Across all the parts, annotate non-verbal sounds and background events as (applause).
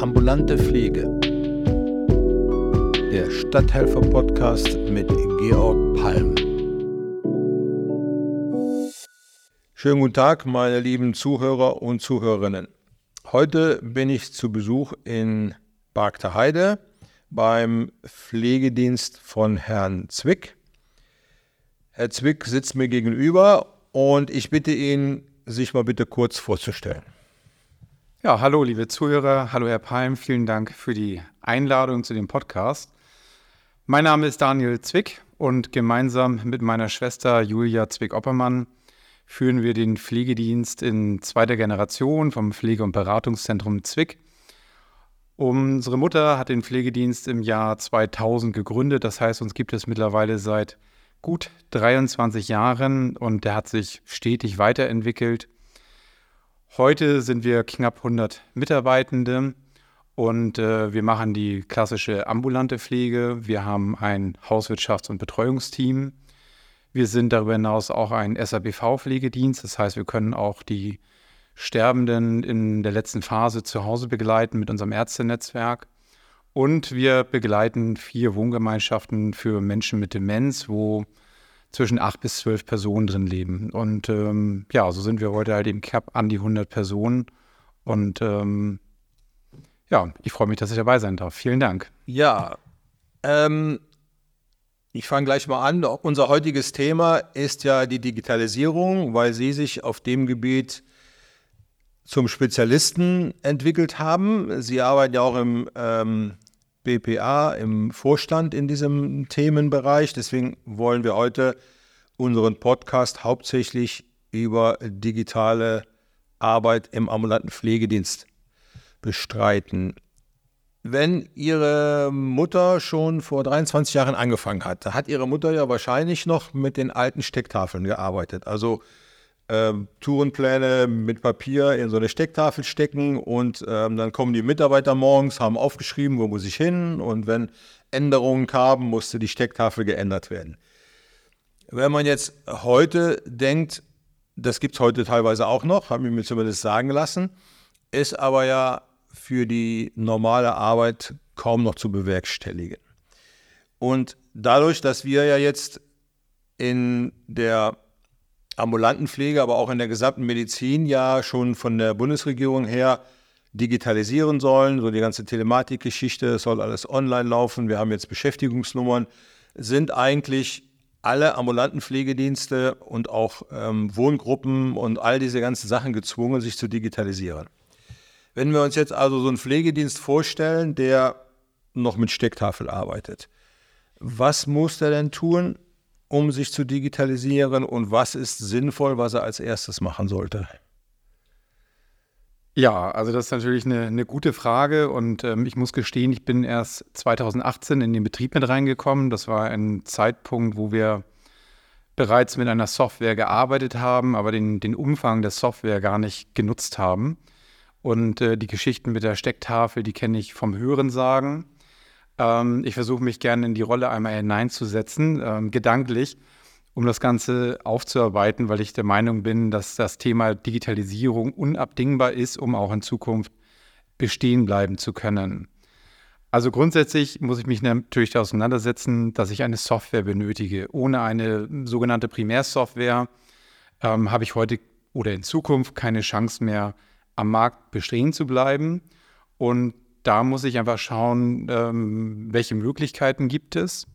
Ambulante Pflege. Der Stadthelfer-Podcast mit Georg Palm. Schönen guten Tag, meine lieben Zuhörer und Zuhörerinnen. Heute bin ich zu Besuch in Bargter beim Pflegedienst von Herrn Zwick. Herr Zwick sitzt mir gegenüber und ich bitte ihn, sich mal bitte kurz vorzustellen. Ja, hallo liebe Zuhörer, hallo Herr Palm, vielen Dank für die Einladung zu dem Podcast. Mein Name ist Daniel Zwick und gemeinsam mit meiner Schwester Julia Zwick-Oppermann führen wir den Pflegedienst in zweiter Generation vom Pflege- und Beratungszentrum Zwick. Unsere Mutter hat den Pflegedienst im Jahr 2000 gegründet, das heißt, uns gibt es mittlerweile seit gut 23 Jahren und der hat sich stetig weiterentwickelt. Heute sind wir knapp 100 Mitarbeitende und äh, wir machen die klassische ambulante Pflege. Wir haben ein Hauswirtschafts- und Betreuungsteam. Wir sind darüber hinaus auch ein SABV-Pflegedienst. Das heißt, wir können auch die Sterbenden in der letzten Phase zu Hause begleiten mit unserem Ärztenetzwerk. Und wir begleiten vier Wohngemeinschaften für Menschen mit Demenz, wo zwischen acht bis zwölf Personen drin leben. Und ähm, ja, so sind wir heute halt im Cap an die 100 Personen. Und ähm, ja, ich freue mich, dass ich dabei sein darf. Vielen Dank. Ja, ähm, ich fange gleich mal an. Unser heutiges Thema ist ja die Digitalisierung, weil Sie sich auf dem Gebiet zum Spezialisten entwickelt haben. Sie arbeiten ja auch im ähm, BPA im Vorstand in diesem Themenbereich. Deswegen wollen wir heute unseren Podcast hauptsächlich über digitale Arbeit im ambulanten Pflegedienst bestreiten. Wenn Ihre Mutter schon vor 23 Jahren angefangen hat, da hat Ihre Mutter ja wahrscheinlich noch mit den alten Stecktafeln gearbeitet. Also ähm, Tourenpläne mit Papier in so eine Stecktafel stecken und ähm, dann kommen die Mitarbeiter morgens, haben aufgeschrieben, wo muss ich hin und wenn Änderungen kamen, musste die Stecktafel geändert werden. Wenn man jetzt heute denkt, das gibt es heute teilweise auch noch, haben wir mir zumindest sagen lassen, ist aber ja für die normale Arbeit kaum noch zu bewerkstelligen. Und dadurch, dass wir ja jetzt in der ambulanten Pflege, aber auch in der gesamten Medizin ja schon von der Bundesregierung her digitalisieren sollen. So die ganze Telematikgeschichte, es soll alles online laufen. Wir haben jetzt Beschäftigungsnummern. Sind eigentlich alle ambulanten Pflegedienste und auch ähm, Wohngruppen und all diese ganzen Sachen gezwungen, sich zu digitalisieren. Wenn wir uns jetzt also so einen Pflegedienst vorstellen, der noch mit Stecktafel arbeitet, was muss der denn tun, um sich zu digitalisieren und was ist sinnvoll, was er als erstes machen sollte? Ja, also das ist natürlich eine, eine gute Frage und ähm, ich muss gestehen, ich bin erst 2018 in den Betrieb mit reingekommen. Das war ein Zeitpunkt, wo wir bereits mit einer Software gearbeitet haben, aber den, den Umfang der Software gar nicht genutzt haben. Und äh, die Geschichten mit der Stecktafel, die kenne ich vom Hörensagen. Ähm, ich versuche mich gerne in die Rolle einmal hineinzusetzen, ähm, gedanklich, um das Ganze aufzuarbeiten, weil ich der Meinung bin, dass das Thema Digitalisierung unabdingbar ist, um auch in Zukunft bestehen bleiben zu können. Also grundsätzlich muss ich mich natürlich auseinandersetzen, dass ich eine Software benötige. Ohne eine sogenannte Primärsoftware ähm, habe ich heute oder in Zukunft keine Chance mehr, am Markt bestehen zu bleiben. Und da muss ich einfach schauen, ähm, welche Möglichkeiten gibt es.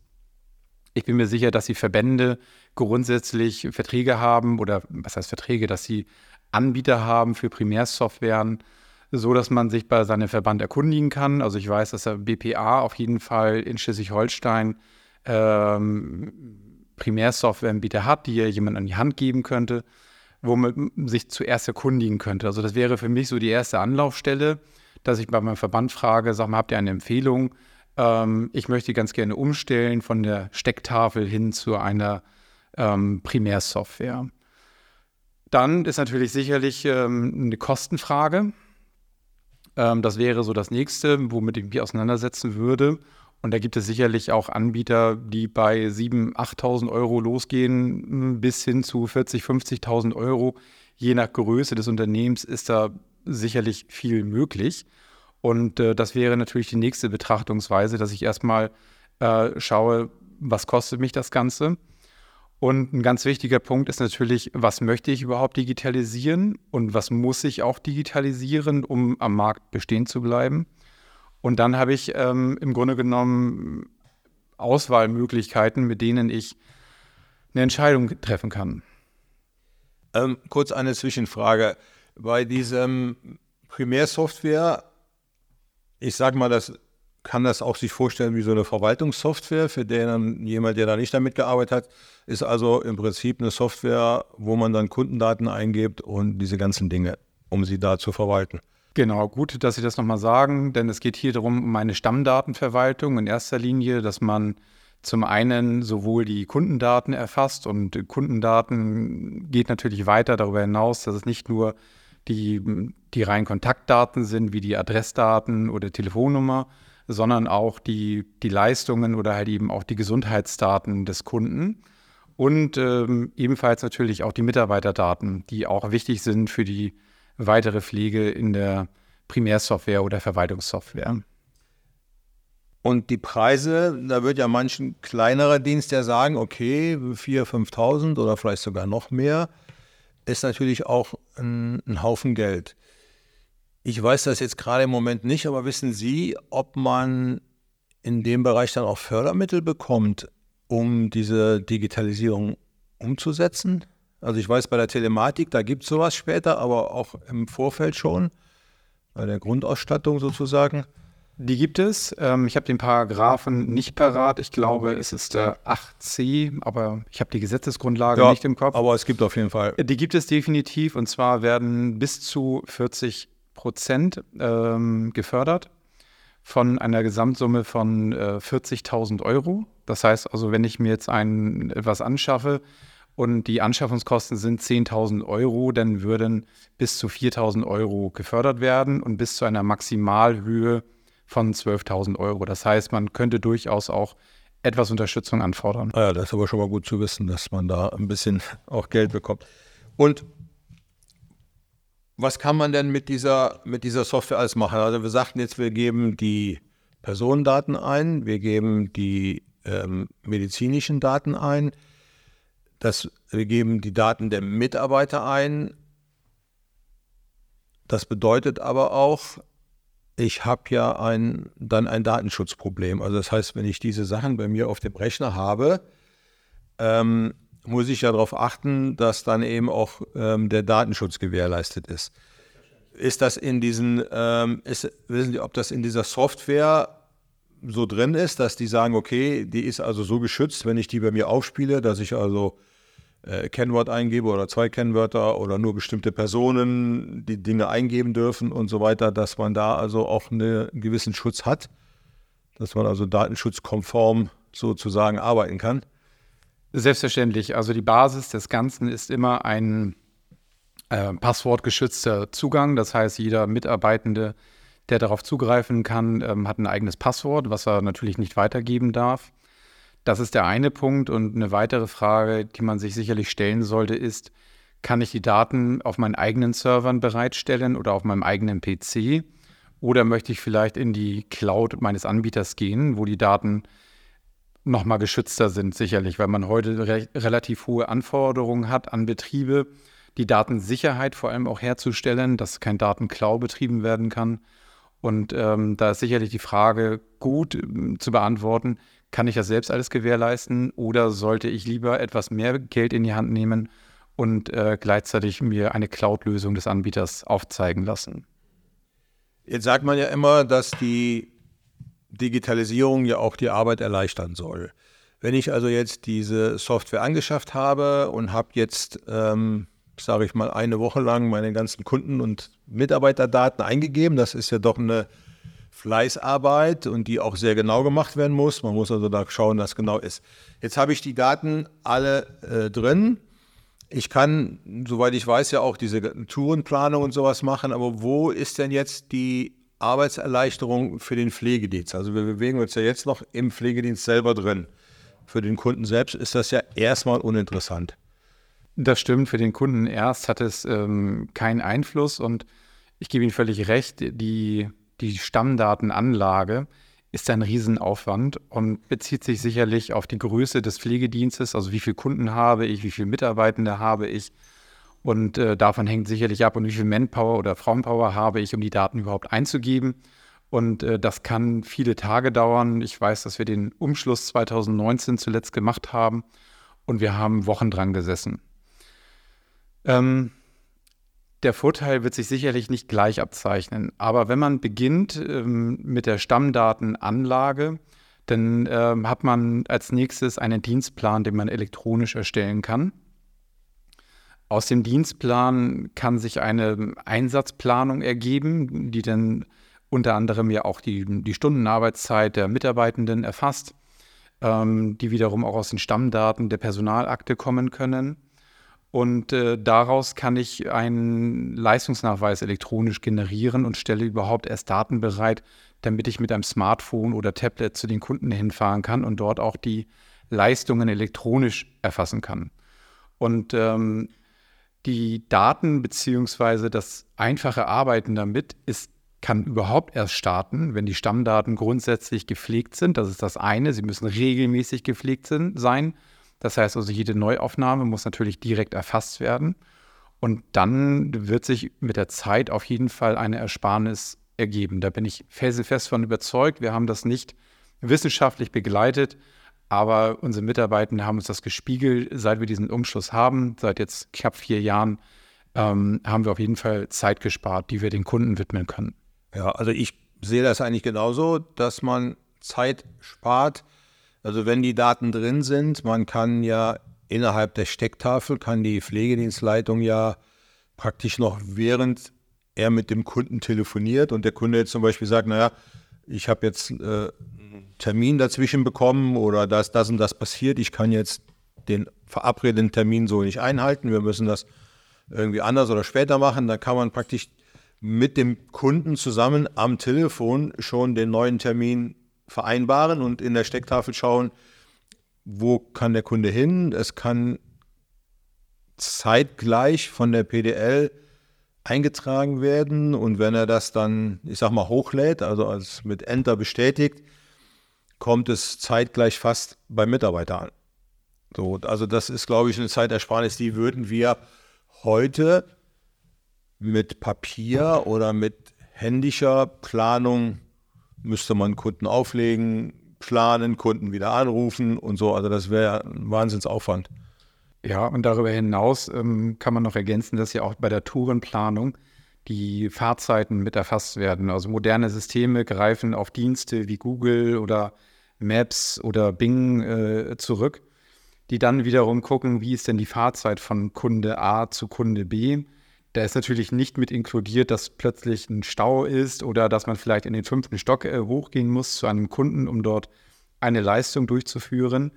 Ich bin mir sicher, dass die Verbände grundsätzlich Verträge haben oder was heißt Verträge, dass sie Anbieter haben für Primärsoftwaren, so dass man sich bei seinem Verband erkundigen kann. Also ich weiß, dass der BPA auf jeden Fall in Schleswig-Holstein ähm, Primärsoftwareanbieter hat, die er jemand an die Hand geben könnte, wo man sich zuerst erkundigen könnte. Also das wäre für mich so die erste Anlaufstelle dass ich bei meinem Verband frage, sag mal, habt ihr eine Empfehlung? Ähm, ich möchte ganz gerne umstellen von der Stecktafel hin zu einer ähm, Primärsoftware. Dann ist natürlich sicherlich ähm, eine Kostenfrage. Ähm, das wäre so das nächste, womit ich mich auseinandersetzen würde. Und da gibt es sicherlich auch Anbieter, die bei 7.000, 8.000 Euro losgehen, bis hin zu 40.000, 50.000 Euro. Je nach Größe des Unternehmens ist da sicherlich viel möglich. Und äh, das wäre natürlich die nächste Betrachtungsweise, dass ich erstmal äh, schaue, was kostet mich das Ganze. Und ein ganz wichtiger Punkt ist natürlich, was möchte ich überhaupt digitalisieren und was muss ich auch digitalisieren, um am Markt bestehen zu bleiben. Und dann habe ich ähm, im Grunde genommen Auswahlmöglichkeiten, mit denen ich eine Entscheidung treffen kann. Ähm, kurz eine Zwischenfrage. Bei diesem Primärsoftware, ich sage mal, das kann das auch sich vorstellen wie so eine Verwaltungssoftware, für den jemand, der da nicht damit gearbeitet hat, ist also im Prinzip eine Software, wo man dann Kundendaten eingibt und diese ganzen Dinge, um sie da zu verwalten. Genau, gut, dass Sie das nochmal sagen, denn es geht hier darum, um eine Stammdatenverwaltung in erster Linie, dass man zum einen sowohl die Kundendaten erfasst und Kundendaten geht natürlich weiter darüber hinaus, dass es nicht nur die, die reinen Kontaktdaten sind, wie die Adressdaten oder Telefonnummer, sondern auch die, die Leistungen oder halt eben auch die Gesundheitsdaten des Kunden und ähm, ebenfalls natürlich auch die Mitarbeiterdaten, die auch wichtig sind für die weitere Pflege in der Primärsoftware oder Verwaltungssoftware. Und die Preise, da wird ja manchen kleinerer Dienst ja sagen, okay, 4.000, 5.000 oder vielleicht sogar noch mehr, ist natürlich auch ein, ein Haufen Geld. Ich weiß das jetzt gerade im Moment nicht, aber wissen Sie, ob man in dem Bereich dann auch Fördermittel bekommt, um diese Digitalisierung umzusetzen? Also ich weiß, bei der Telematik, da gibt es sowas später, aber auch im Vorfeld schon, bei der Grundausstattung sozusagen. Die gibt es. Ähm, ich habe den Paragraphen nicht parat. Ich glaube, es ist der 8c, aber ich habe die Gesetzesgrundlage ja, nicht im Kopf. Aber es gibt auf jeden Fall. Die gibt es definitiv. Und zwar werden bis zu 40 Prozent ähm, gefördert von einer Gesamtsumme von äh, 40.000 Euro. Das heißt also, wenn ich mir jetzt ein, etwas anschaffe und die Anschaffungskosten sind 10.000 Euro, dann würden bis zu 4.000 Euro gefördert werden und bis zu einer Maximalhöhe von 12.000 Euro. Das heißt, man könnte durchaus auch etwas Unterstützung anfordern. Ja, das ist aber schon mal gut zu wissen, dass man da ein bisschen (laughs) auch Geld bekommt. Und was kann man denn mit dieser, mit dieser Software alles machen? Also wir sagten jetzt, wir geben die Personendaten ein, wir geben die ähm, medizinischen Daten ein, das, wir geben die Daten der Mitarbeiter ein. Das bedeutet aber auch, ich habe ja ein, dann ein Datenschutzproblem. Also das heißt, wenn ich diese Sachen bei mir auf dem Rechner habe, ähm, muss ich ja darauf achten, dass dann eben auch ähm, der Datenschutz gewährleistet ist. Ist das in diesen, ähm, ist, wissen Sie, ob das in dieser Software so drin ist, dass die sagen, okay, die ist also so geschützt, wenn ich die bei mir aufspiele, dass ich also äh, Kennwort eingebe oder zwei Kennwörter oder nur bestimmte Personen die Dinge eingeben dürfen und so weiter, dass man da also auch eine, einen gewissen Schutz hat, dass man also datenschutzkonform sozusagen arbeiten kann. Selbstverständlich. Also die Basis des Ganzen ist immer ein äh, passwortgeschützter Zugang. Das heißt, jeder Mitarbeitende, der darauf zugreifen kann, ähm, hat ein eigenes Passwort, was er natürlich nicht weitergeben darf. Das ist der eine Punkt. Und eine weitere Frage, die man sich sicherlich stellen sollte, ist, kann ich die Daten auf meinen eigenen Servern bereitstellen oder auf meinem eigenen PC? Oder möchte ich vielleicht in die Cloud meines Anbieters gehen, wo die Daten nochmal geschützter sind, sicherlich, weil man heute re relativ hohe Anforderungen hat an Betriebe, die Datensicherheit vor allem auch herzustellen, dass kein Datenklau betrieben werden kann. Und ähm, da ist sicherlich die Frage gut äh, zu beantworten, kann ich das selbst alles gewährleisten oder sollte ich lieber etwas mehr Geld in die Hand nehmen und äh, gleichzeitig mir eine Cloud-Lösung des Anbieters aufzeigen lassen? Jetzt sagt man ja immer, dass die Digitalisierung ja auch die Arbeit erleichtern soll. Wenn ich also jetzt diese Software angeschafft habe und habe jetzt, ähm, sage ich mal, eine Woche lang meine ganzen Kunden- und Mitarbeiterdaten eingegeben, das ist ja doch eine Fleißarbeit und die auch sehr genau gemacht werden muss. Man muss also da schauen, was genau ist. Jetzt habe ich die Daten alle äh, drin. Ich kann, soweit ich weiß, ja auch diese Tourenplanung und sowas machen, aber wo ist denn jetzt die Arbeitserleichterung für den Pflegedienst? Also wir bewegen uns ja jetzt noch im Pflegedienst selber drin. Für den Kunden selbst ist das ja erstmal uninteressant. Das stimmt, für den Kunden erst hat es ähm, keinen Einfluss und ich gebe Ihnen völlig recht, die die Stammdatenanlage ist ein Riesenaufwand und bezieht sich sicherlich auf die Größe des Pflegedienstes, also wie viele Kunden habe ich, wie viele Mitarbeitende habe ich. Und äh, davon hängt sicherlich ab, und wie viel Manpower oder Frauenpower habe ich, um die Daten überhaupt einzugeben. Und äh, das kann viele Tage dauern. Ich weiß, dass wir den Umschluss 2019 zuletzt gemacht haben und wir haben Wochen dran gesessen. Ähm, der Vorteil wird sich sicherlich nicht gleich abzeichnen. Aber wenn man beginnt ähm, mit der Stammdatenanlage, dann ähm, hat man als nächstes einen Dienstplan, den man elektronisch erstellen kann. Aus dem Dienstplan kann sich eine Einsatzplanung ergeben, die dann unter anderem ja auch die, die Stundenarbeitszeit der Mitarbeitenden erfasst, ähm, die wiederum auch aus den Stammdaten der Personalakte kommen können. Und äh, daraus kann ich einen Leistungsnachweis elektronisch generieren und stelle überhaupt erst Daten bereit, damit ich mit einem Smartphone oder Tablet zu den Kunden hinfahren kann und dort auch die Leistungen elektronisch erfassen kann. Und ähm, die Daten bzw. das einfache Arbeiten damit ist, kann überhaupt erst starten, wenn die Stammdaten grundsätzlich gepflegt sind. Das ist das eine. Sie müssen regelmäßig gepflegt sind, sein. Das heißt also, jede Neuaufnahme muss natürlich direkt erfasst werden. Und dann wird sich mit der Zeit auf jeden Fall eine Ersparnis ergeben. Da bin ich felsenfest von überzeugt. Wir haben das nicht wissenschaftlich begleitet, aber unsere Mitarbeiter haben uns das gespiegelt, seit wir diesen Umschluss haben, seit jetzt knapp vier Jahren, ähm, haben wir auf jeden Fall Zeit gespart, die wir den Kunden widmen können. Ja, also ich sehe das eigentlich genauso, dass man Zeit spart, also wenn die Daten drin sind, man kann ja innerhalb der Stecktafel, kann die Pflegedienstleitung ja praktisch noch während er mit dem Kunden telefoniert und der Kunde jetzt zum Beispiel sagt, naja, ich habe jetzt äh, einen Termin dazwischen bekommen oder das, das und das passiert, ich kann jetzt den verabredeten Termin so nicht einhalten, wir müssen das irgendwie anders oder später machen, dann kann man praktisch mit dem Kunden zusammen am Telefon schon den neuen Termin vereinbaren und in der Stecktafel schauen, wo kann der Kunde hin. Es kann zeitgleich von der PDL eingetragen werden und wenn er das dann, ich sag mal, hochlädt, also als mit Enter bestätigt, kommt es zeitgleich fast beim Mitarbeiter an. So, also das ist, glaube ich, eine Zeitersparnis, die würden wir heute mit Papier oder mit händischer Planung müsste man Kunden auflegen, planen, Kunden wieder anrufen und so. Also das wäre ein Wahnsinnsaufwand. Ja, und darüber hinaus ähm, kann man noch ergänzen, dass ja auch bei der Tourenplanung die Fahrzeiten mit erfasst werden. Also moderne Systeme greifen auf Dienste wie Google oder Maps oder Bing äh, zurück, die dann wiederum gucken, wie ist denn die Fahrzeit von Kunde A zu Kunde B da ist natürlich nicht mit inkludiert, dass plötzlich ein Stau ist oder dass man vielleicht in den fünften Stock äh, hochgehen muss zu einem Kunden, um dort eine Leistung durchzuführen.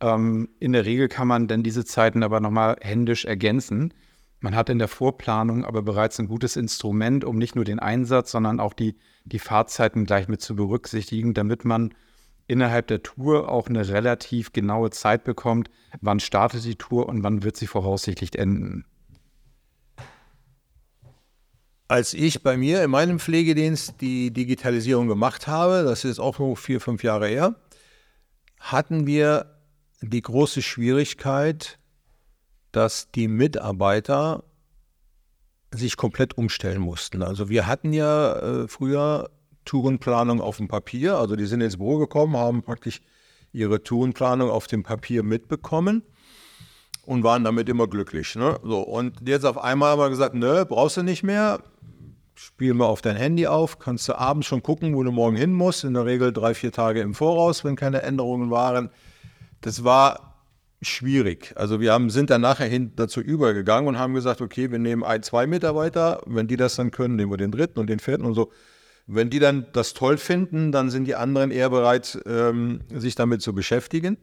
Ähm, in der Regel kann man dann diese Zeiten aber nochmal händisch ergänzen. Man hat in der Vorplanung aber bereits ein gutes Instrument, um nicht nur den Einsatz, sondern auch die, die Fahrzeiten gleich mit zu berücksichtigen, damit man innerhalb der Tour auch eine relativ genaue Zeit bekommt, wann startet die Tour und wann wird sie voraussichtlich enden als ich bei mir in meinem Pflegedienst die Digitalisierung gemacht habe, das ist auch nur vier, fünf Jahre her, hatten wir die große Schwierigkeit, dass die Mitarbeiter sich komplett umstellen mussten. Also wir hatten ja äh, früher Tourenplanung auf dem Papier, also die sind ins Büro gekommen, haben praktisch ihre Tourenplanung auf dem Papier mitbekommen und waren damit immer glücklich. Ne? So, und jetzt auf einmal haben wir gesagt, nö, brauchst du nicht mehr spiel mal auf dein Handy auf, kannst du abends schon gucken, wo du morgen hin musst. In der Regel drei, vier Tage im Voraus, wenn keine Änderungen waren. Das war schwierig. Also wir haben, sind dann nachher hin dazu übergegangen und haben gesagt, okay, wir nehmen ein, zwei Mitarbeiter. Wenn die das dann können, nehmen wir den dritten und den vierten und so. Wenn die dann das toll finden, dann sind die anderen eher bereit, ähm, sich damit zu beschäftigen.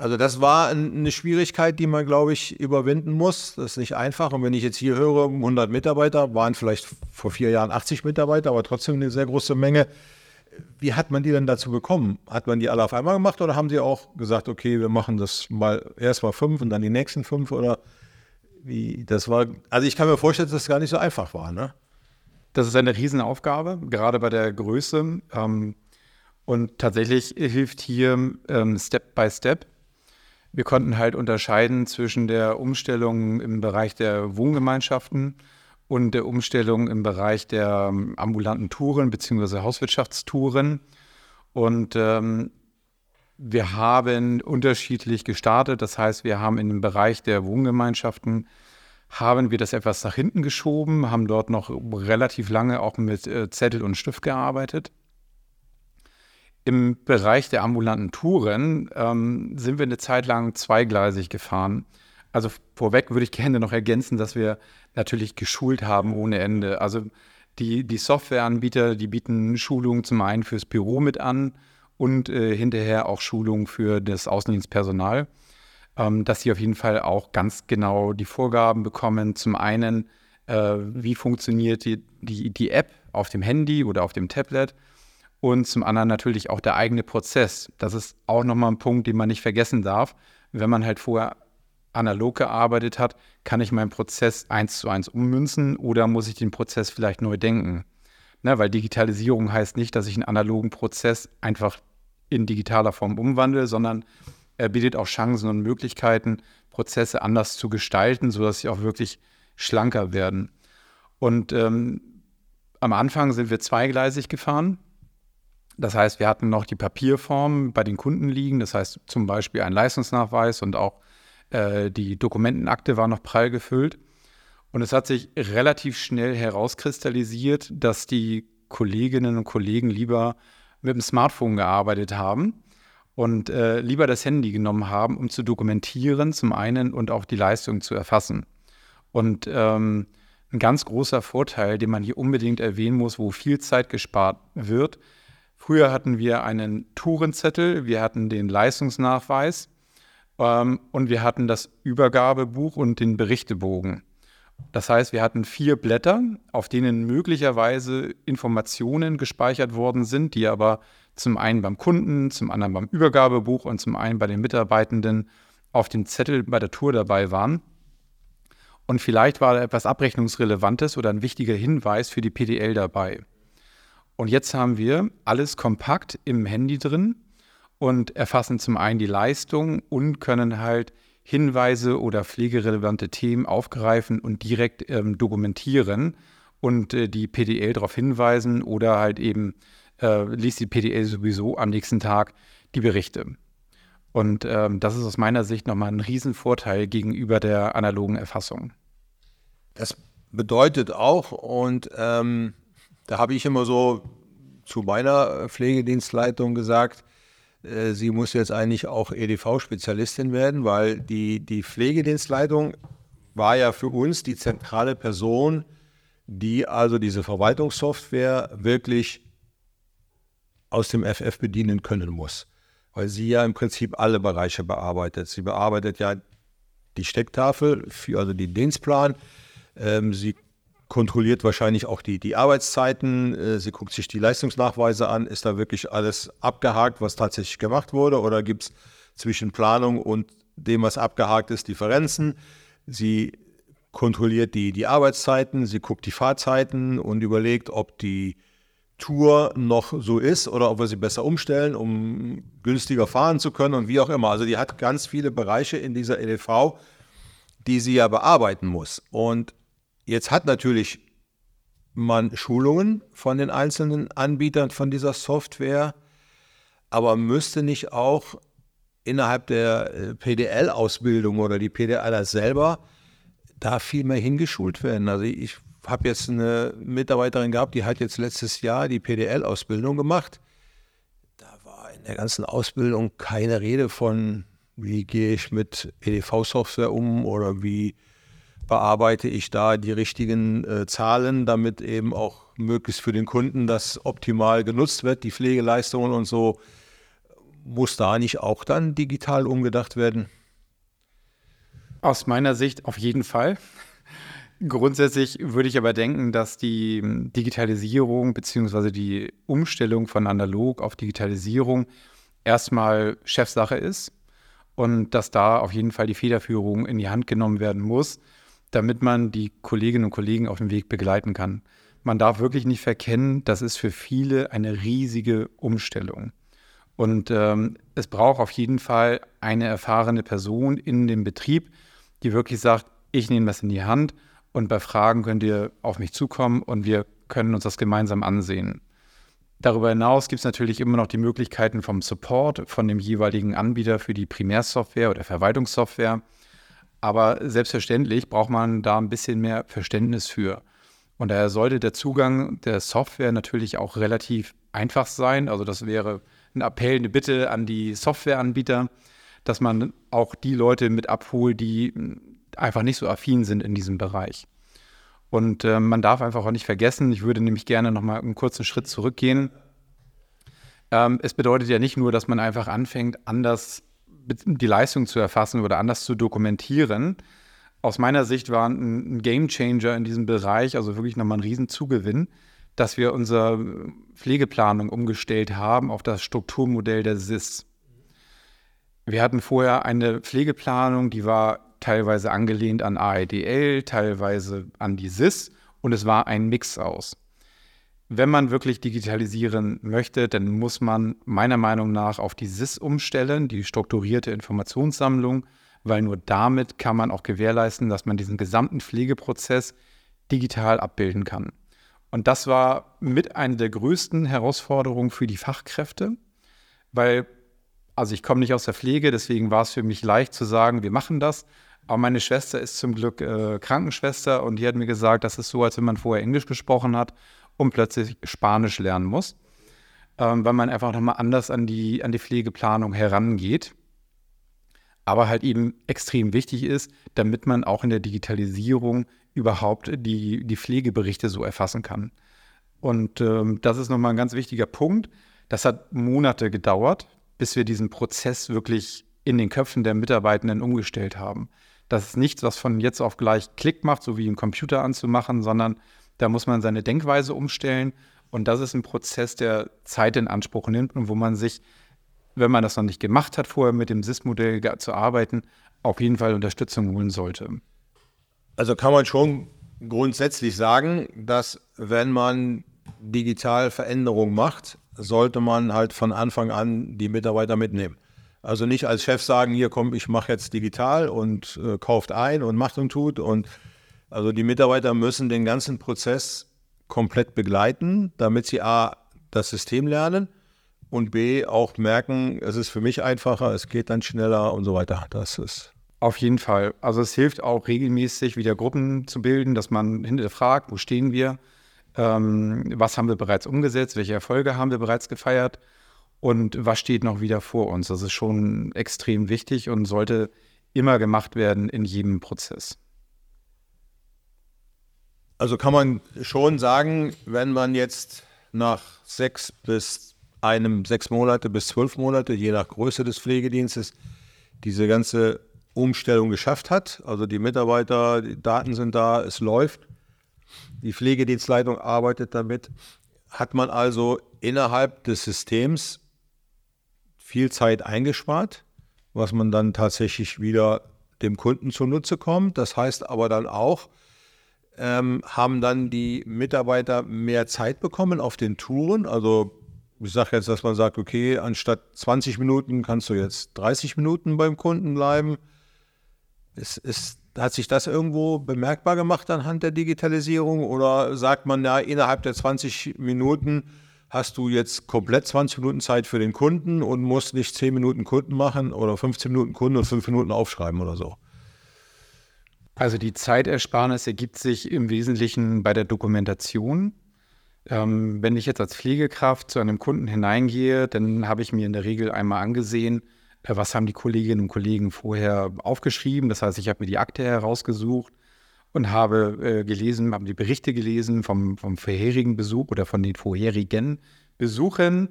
Also das war eine Schwierigkeit, die man, glaube ich, überwinden muss. Das ist nicht einfach. Und wenn ich jetzt hier höre, 100 Mitarbeiter, waren vielleicht vor vier Jahren 80 Mitarbeiter, aber trotzdem eine sehr große Menge. Wie hat man die denn dazu bekommen? Hat man die alle auf einmal gemacht oder haben sie auch gesagt, okay, wir machen das mal erst mal fünf und dann die nächsten fünf oder wie das war? Also ich kann mir vorstellen, dass das gar nicht so einfach war, ne? Das ist eine Riesenaufgabe, gerade bei der Größe. Ähm, und tatsächlich hilft hier ähm, Step by Step. Wir konnten halt unterscheiden zwischen der Umstellung im Bereich der Wohngemeinschaften und der Umstellung im Bereich der ähm, ambulanten Touren bzw. Hauswirtschaftstouren. Und ähm, wir haben unterschiedlich gestartet. Das heißt, wir haben in dem Bereich der Wohngemeinschaften haben wir das etwas nach hinten geschoben, haben dort noch relativ lange auch mit äh, Zettel und Stift gearbeitet. Im Bereich der ambulanten Touren ähm, sind wir eine Zeit lang zweigleisig gefahren. Also vorweg würde ich (laughs) gerne noch ergänzen, dass wir natürlich geschult haben ohne Ende. Also die, die Softwareanbieter, die bieten Schulungen zum einen fürs Büro mit an und äh, hinterher auch Schulungen für das Außendienstpersonal ähm, dass sie auf jeden Fall auch ganz genau die Vorgaben bekommen. Zum einen, äh, wie funktioniert die, die, die App auf dem Handy oder auf dem Tablet und zum anderen natürlich auch der eigene Prozess. Das ist auch nochmal ein Punkt, den man nicht vergessen darf. Wenn man halt vorher analog gearbeitet hat, kann ich meinen Prozess eins zu eins ummünzen oder muss ich den Prozess vielleicht neu denken? Ne, weil Digitalisierung heißt nicht, dass ich einen analogen Prozess einfach in digitaler Form umwandle, sondern er bietet auch Chancen und Möglichkeiten, Prozesse anders zu gestalten, sodass sie auch wirklich schlanker werden. Und ähm, am Anfang sind wir zweigleisig gefahren. Das heißt, wir hatten noch die Papierform bei den Kunden liegen, das heißt zum Beispiel ein Leistungsnachweis und auch äh, die Dokumentenakte war noch prall gefüllt. Und es hat sich relativ schnell herauskristallisiert, dass die Kolleginnen und Kollegen lieber mit dem Smartphone gearbeitet haben und äh, lieber das Handy genommen haben, um zu dokumentieren, zum einen und auch die Leistung zu erfassen. Und ähm, ein ganz großer Vorteil, den man hier unbedingt erwähnen muss, wo viel Zeit gespart wird. Früher hatten wir einen Tourenzettel, wir hatten den Leistungsnachweis ähm, und wir hatten das Übergabebuch und den Berichtebogen. Das heißt, wir hatten vier Blätter, auf denen möglicherweise Informationen gespeichert worden sind, die aber zum einen beim Kunden, zum anderen beim Übergabebuch und zum einen bei den Mitarbeitenden auf dem Zettel bei der Tour dabei waren. Und vielleicht war da etwas Abrechnungsrelevantes oder ein wichtiger Hinweis für die PDL dabei. Und jetzt haben wir alles kompakt im Handy drin und erfassen zum einen die Leistung und können halt Hinweise oder pflegerelevante Themen aufgreifen und direkt ähm, dokumentieren und äh, die PDL darauf hinweisen oder halt eben äh, liest die PDL sowieso am nächsten Tag die Berichte. Und ähm, das ist aus meiner Sicht nochmal ein Riesenvorteil gegenüber der analogen Erfassung. Das bedeutet auch, und ähm, da habe ich immer so zu meiner Pflegedienstleitung gesagt, äh, sie muss jetzt eigentlich auch EDV-Spezialistin werden, weil die, die Pflegedienstleitung war ja für uns die zentrale Person, die also diese Verwaltungssoftware wirklich aus dem FF bedienen können muss. Weil sie ja im Prinzip alle Bereiche bearbeitet. Sie bearbeitet ja die Stecktafel, für, also den Dienstplan. Ähm, sie kontrolliert wahrscheinlich auch die, die Arbeitszeiten. Äh, sie guckt sich die Leistungsnachweise an. Ist da wirklich alles abgehakt, was tatsächlich gemacht wurde? Oder gibt es zwischen Planung und dem, was abgehakt ist, Differenzen? Sie kontrolliert die, die Arbeitszeiten, sie guckt die Fahrzeiten und überlegt, ob die Tour noch so ist oder ob wir sie besser umstellen, um günstiger fahren zu können und wie auch immer. Also die hat ganz viele Bereiche in dieser EDV, die sie ja bearbeiten muss. Und jetzt hat natürlich man Schulungen von den einzelnen Anbietern von dieser Software, aber müsste nicht auch innerhalb der äh, PDL-Ausbildung oder die PDLer selber da viel mehr hingeschult werden. Also ich habe jetzt eine Mitarbeiterin gehabt, die hat jetzt letztes Jahr die PDL-Ausbildung gemacht. Da war in der ganzen Ausbildung keine Rede von, wie gehe ich mit EDV-Software um oder wie bearbeite ich da die richtigen äh, Zahlen, damit eben auch möglichst für den Kunden das optimal genutzt wird, die Pflegeleistungen und so. Muss da nicht auch dann digital umgedacht werden? Aus meiner Sicht auf jeden Fall. Grundsätzlich würde ich aber denken, dass die hm, Digitalisierung bzw. die Umstellung von analog auf Digitalisierung erstmal Chefsache ist und dass da auf jeden Fall die Federführung in die Hand genommen werden muss. Damit man die Kolleginnen und Kollegen auf dem Weg begleiten kann. Man darf wirklich nicht verkennen, das ist für viele eine riesige Umstellung. Und ähm, es braucht auf jeden Fall eine erfahrene Person in dem Betrieb, die wirklich sagt, ich nehme das in die Hand und bei Fragen könnt ihr auf mich zukommen und wir können uns das gemeinsam ansehen. Darüber hinaus gibt es natürlich immer noch die Möglichkeiten vom Support von dem jeweiligen Anbieter für die Primärsoftware oder Verwaltungssoftware. Aber selbstverständlich braucht man da ein bisschen mehr Verständnis für. Und daher sollte der Zugang der Software natürlich auch relativ einfach sein. Also das wäre ein Appell, eine Bitte an die Softwareanbieter, dass man auch die Leute mit abholt, die einfach nicht so affin sind in diesem Bereich. Und äh, man darf einfach auch nicht vergessen, ich würde nämlich gerne noch mal einen kurzen Schritt zurückgehen. Ähm, es bedeutet ja nicht nur, dass man einfach anfängt, anders die Leistung zu erfassen oder anders zu dokumentieren. Aus meiner Sicht war ein, ein Game Changer in diesem Bereich, also wirklich nochmal ein Riesenzugewinn, dass wir unsere Pflegeplanung umgestellt haben auf das Strukturmodell der SIS. Wir hatten vorher eine Pflegeplanung, die war teilweise angelehnt an AEDL, teilweise an die SIS und es war ein Mix aus. Wenn man wirklich digitalisieren möchte, dann muss man meiner Meinung nach auf die SIS umstellen, die strukturierte Informationssammlung, weil nur damit kann man auch gewährleisten, dass man diesen gesamten Pflegeprozess digital abbilden kann. Und das war mit einer der größten Herausforderungen für die Fachkräfte, weil, also ich komme nicht aus der Pflege, deswegen war es für mich leicht zu sagen, wir machen das. Aber meine Schwester ist zum Glück äh, Krankenschwester und die hat mir gesagt, das ist so, als wenn man vorher Englisch gesprochen hat und plötzlich Spanisch lernen muss, ähm, weil man einfach nochmal anders an die, an die Pflegeplanung herangeht. Aber halt eben extrem wichtig ist, damit man auch in der Digitalisierung überhaupt die, die Pflegeberichte so erfassen kann. Und ähm, das ist nochmal ein ganz wichtiger Punkt. Das hat Monate gedauert, bis wir diesen Prozess wirklich in den Köpfen der Mitarbeitenden umgestellt haben. Das ist nichts, was von jetzt auf gleich Klick macht, so wie im Computer anzumachen, sondern da muss man seine Denkweise umstellen. Und das ist ein Prozess, der Zeit in Anspruch nimmt und wo man sich, wenn man das noch nicht gemacht hat, vorher mit dem SIS-Modell zu arbeiten, auf jeden Fall Unterstützung holen sollte. Also kann man schon grundsätzlich sagen, dass wenn man digital Veränderungen macht, sollte man halt von Anfang an die Mitarbeiter mitnehmen. Also nicht als Chef sagen, hier komm, ich mache jetzt digital und äh, kauft ein und macht und tut. Und also die Mitarbeiter müssen den ganzen Prozess komplett begleiten, damit sie A, das System lernen und B, auch merken, es ist für mich einfacher, es geht dann schneller und so weiter. Das ist. Auf jeden Fall. Also es hilft auch regelmäßig wieder Gruppen zu bilden, dass man hinterfragt, wo stehen wir, ähm, was haben wir bereits umgesetzt, welche Erfolge haben wir bereits gefeiert und was steht noch wieder vor uns. Das ist schon extrem wichtig und sollte immer gemacht werden in jedem Prozess. Also kann man schon sagen, wenn man jetzt nach sechs bis einem sechs Monate bis zwölf Monate, je nach Größe des Pflegedienstes, diese ganze Umstellung geschafft hat. Also die Mitarbeiter, die Daten sind da, es läuft. Die Pflegedienstleitung arbeitet damit. Hat man also innerhalb des Systems viel Zeit eingespart, was man dann tatsächlich wieder dem Kunden zunutze kommt. Das heißt aber dann auch, ähm, haben dann die Mitarbeiter mehr Zeit bekommen auf den Touren. Also ich sage jetzt, dass man sagt, okay, anstatt 20 Minuten kannst du jetzt 30 Minuten beim Kunden bleiben. Ist, ist, hat sich das irgendwo bemerkbar gemacht anhand der Digitalisierung oder sagt man ja, innerhalb der 20 Minuten hast du jetzt komplett 20 Minuten Zeit für den Kunden und musst nicht 10 Minuten Kunden machen oder 15 Minuten Kunden und 5 Minuten aufschreiben oder so. Also die Zeitersparnis ergibt sich im Wesentlichen bei der Dokumentation. Ähm, wenn ich jetzt als Pflegekraft zu einem Kunden hineingehe, dann habe ich mir in der Regel einmal angesehen, äh, was haben die Kolleginnen und Kollegen vorher aufgeschrieben. Das heißt, ich habe mir die Akte herausgesucht, und habe äh, gelesen, habe die Berichte gelesen vom, vom vorherigen Besuch oder von den vorherigen Besuchen.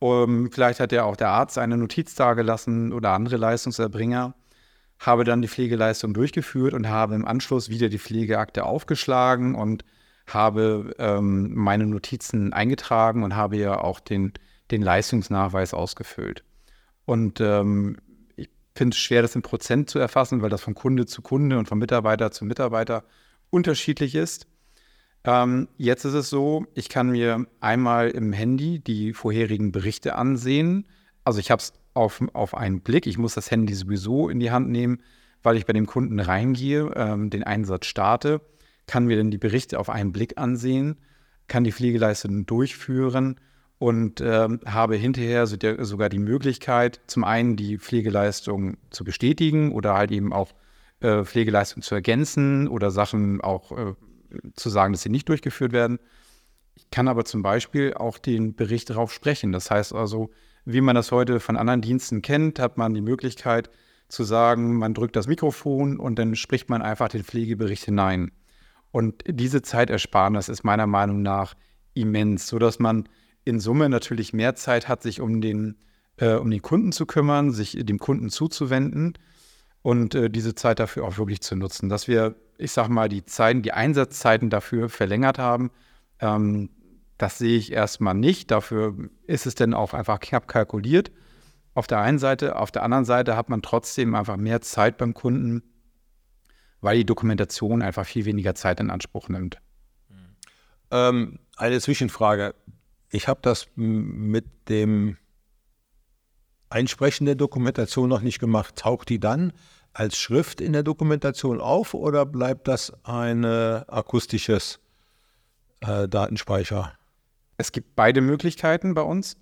Um, vielleicht hat ja auch der Arzt eine Notiz dargelassen oder andere Leistungserbringer. Habe dann die Pflegeleistung durchgeführt und habe im Anschluss wieder die Pflegeakte aufgeschlagen und habe ähm, meine Notizen eingetragen und habe ja auch den, den Leistungsnachweis ausgefüllt. Und ähm, finde es schwer, das in Prozent zu erfassen, weil das von Kunde zu Kunde und von Mitarbeiter zu Mitarbeiter unterschiedlich ist. Ähm, jetzt ist es so, ich kann mir einmal im Handy die vorherigen Berichte ansehen. Also ich habe es auf, auf einen Blick. Ich muss das Handy sowieso in die Hand nehmen, weil ich bei dem Kunden reingehe, ähm, den Einsatz starte, kann mir dann die Berichte auf einen Blick ansehen, kann die Pflegeleistung durchführen und ähm, habe hinterher sogar die Möglichkeit, zum einen die Pflegeleistung zu bestätigen oder halt eben auch äh, Pflegeleistung zu ergänzen oder Sachen auch äh, zu sagen, dass sie nicht durchgeführt werden. Ich kann aber zum Beispiel auch den Bericht darauf sprechen. Das heißt also, wie man das heute von anderen Diensten kennt, hat man die Möglichkeit zu sagen, man drückt das Mikrofon und dann spricht man einfach den Pflegebericht hinein. Und diese Zeitersparnis ist meiner Meinung nach immens, sodass man in Summe natürlich mehr Zeit hat, sich um den, äh, um den Kunden zu kümmern, sich dem Kunden zuzuwenden und äh, diese Zeit dafür auch wirklich zu nutzen. Dass wir, ich sag mal, die Zeiten, die Einsatzzeiten dafür verlängert haben, ähm, das sehe ich erstmal nicht. Dafür ist es denn auch einfach knapp kalkuliert. Auf der einen Seite, auf der anderen Seite hat man trotzdem einfach mehr Zeit beim Kunden, weil die Dokumentation einfach viel weniger Zeit in Anspruch nimmt. Ähm, eine Zwischenfrage. Ich habe das mit dem Einsprechen der Dokumentation noch nicht gemacht. Taucht die dann als Schrift in der Dokumentation auf oder bleibt das ein akustisches äh, Datenspeicher? Es gibt beide Möglichkeiten bei uns.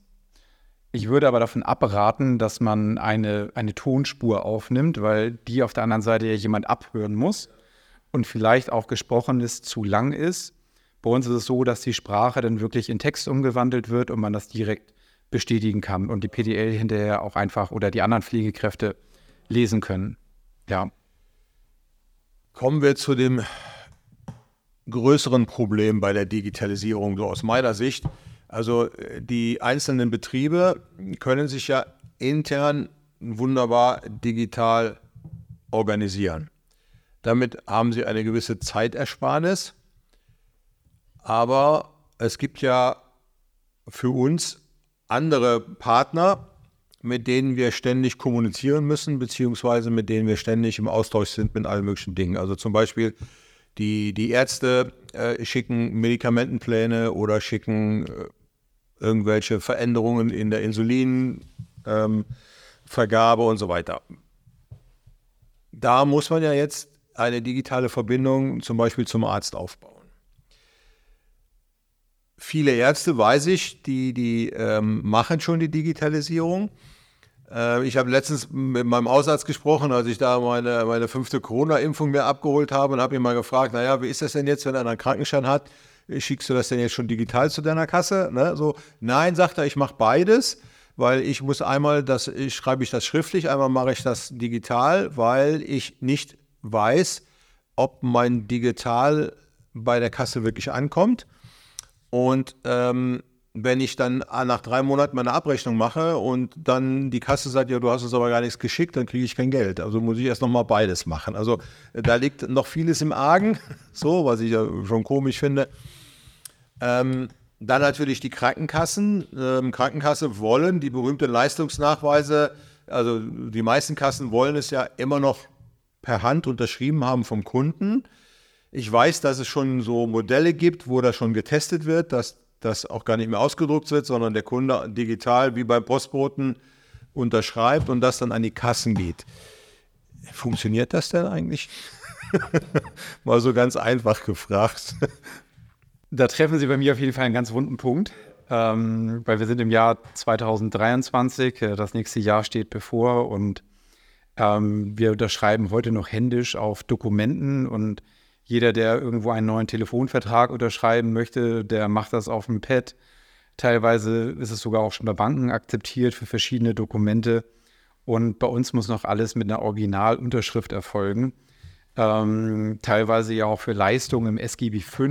Ich würde aber davon abraten, dass man eine, eine Tonspur aufnimmt, weil die auf der anderen Seite ja jemand abhören muss und vielleicht auch Gesprochenes zu lang ist. Bei uns ist es so, dass die Sprache dann wirklich in Text umgewandelt wird und man das direkt bestätigen kann und die PDL hinterher auch einfach oder die anderen Pflegekräfte lesen können. Ja. Kommen wir zu dem größeren Problem bei der Digitalisierung, so aus meiner Sicht. Also äh, die einzelnen Betriebe können sich ja intern wunderbar digital organisieren. Damit haben sie eine gewisse Zeitersparnis. Aber es gibt ja für uns andere Partner, mit denen wir ständig kommunizieren müssen, beziehungsweise mit denen wir ständig im Austausch sind mit allen möglichen Dingen. Also zum Beispiel die, die Ärzte äh, schicken Medikamentenpläne oder schicken äh, irgendwelche Veränderungen in der Insulinvergabe ähm, und so weiter. Da muss man ja jetzt eine digitale Verbindung zum Beispiel zum Arzt aufbauen. Viele Ärzte, weiß ich, die, die ähm, machen schon die Digitalisierung. Äh, ich habe letztens mit meinem Hausarzt gesprochen, als ich da meine, meine fünfte Corona-Impfung mir abgeholt habe und habe ihn mal gefragt, naja, wie ist das denn jetzt, wenn einer einen Krankenschein hat? Schickst du das denn jetzt schon digital zu deiner Kasse? Ne? So, nein, sagt er, ich mache beides, weil ich muss einmal, das ich, schreibe ich das schriftlich, einmal mache ich das digital, weil ich nicht weiß, ob mein Digital bei der Kasse wirklich ankommt. Und ähm, wenn ich dann nach drei Monaten meine Abrechnung mache und dann die Kasse sagt, ja, du hast uns aber gar nichts geschickt, dann kriege ich kein Geld. Also muss ich erst nochmal beides machen. Also da liegt noch vieles im Argen, (laughs) so, was ich ja schon komisch finde. Ähm, dann natürlich die Krankenkassen. Ähm, Krankenkasse wollen die berühmten Leistungsnachweise, also die meisten Kassen wollen es ja immer noch per Hand unterschrieben haben vom Kunden. Ich weiß, dass es schon so Modelle gibt, wo das schon getestet wird, dass das auch gar nicht mehr ausgedruckt wird, sondern der Kunde digital wie beim Postboten unterschreibt und das dann an die Kassen geht. Funktioniert das denn eigentlich? (laughs) Mal so ganz einfach gefragt. Da treffen Sie bei mir auf jeden Fall einen ganz wunden Punkt, ähm, weil wir sind im Jahr 2023, äh, das nächste Jahr steht bevor und ähm, wir unterschreiben heute noch händisch auf Dokumenten und jeder, der irgendwo einen neuen Telefonvertrag unterschreiben möchte, der macht das auf dem Pad. Teilweise ist es sogar auch schon bei Banken akzeptiert für verschiedene Dokumente. Und bei uns muss noch alles mit einer Originalunterschrift erfolgen. Ähm, teilweise ja auch für Leistungen im SGB V,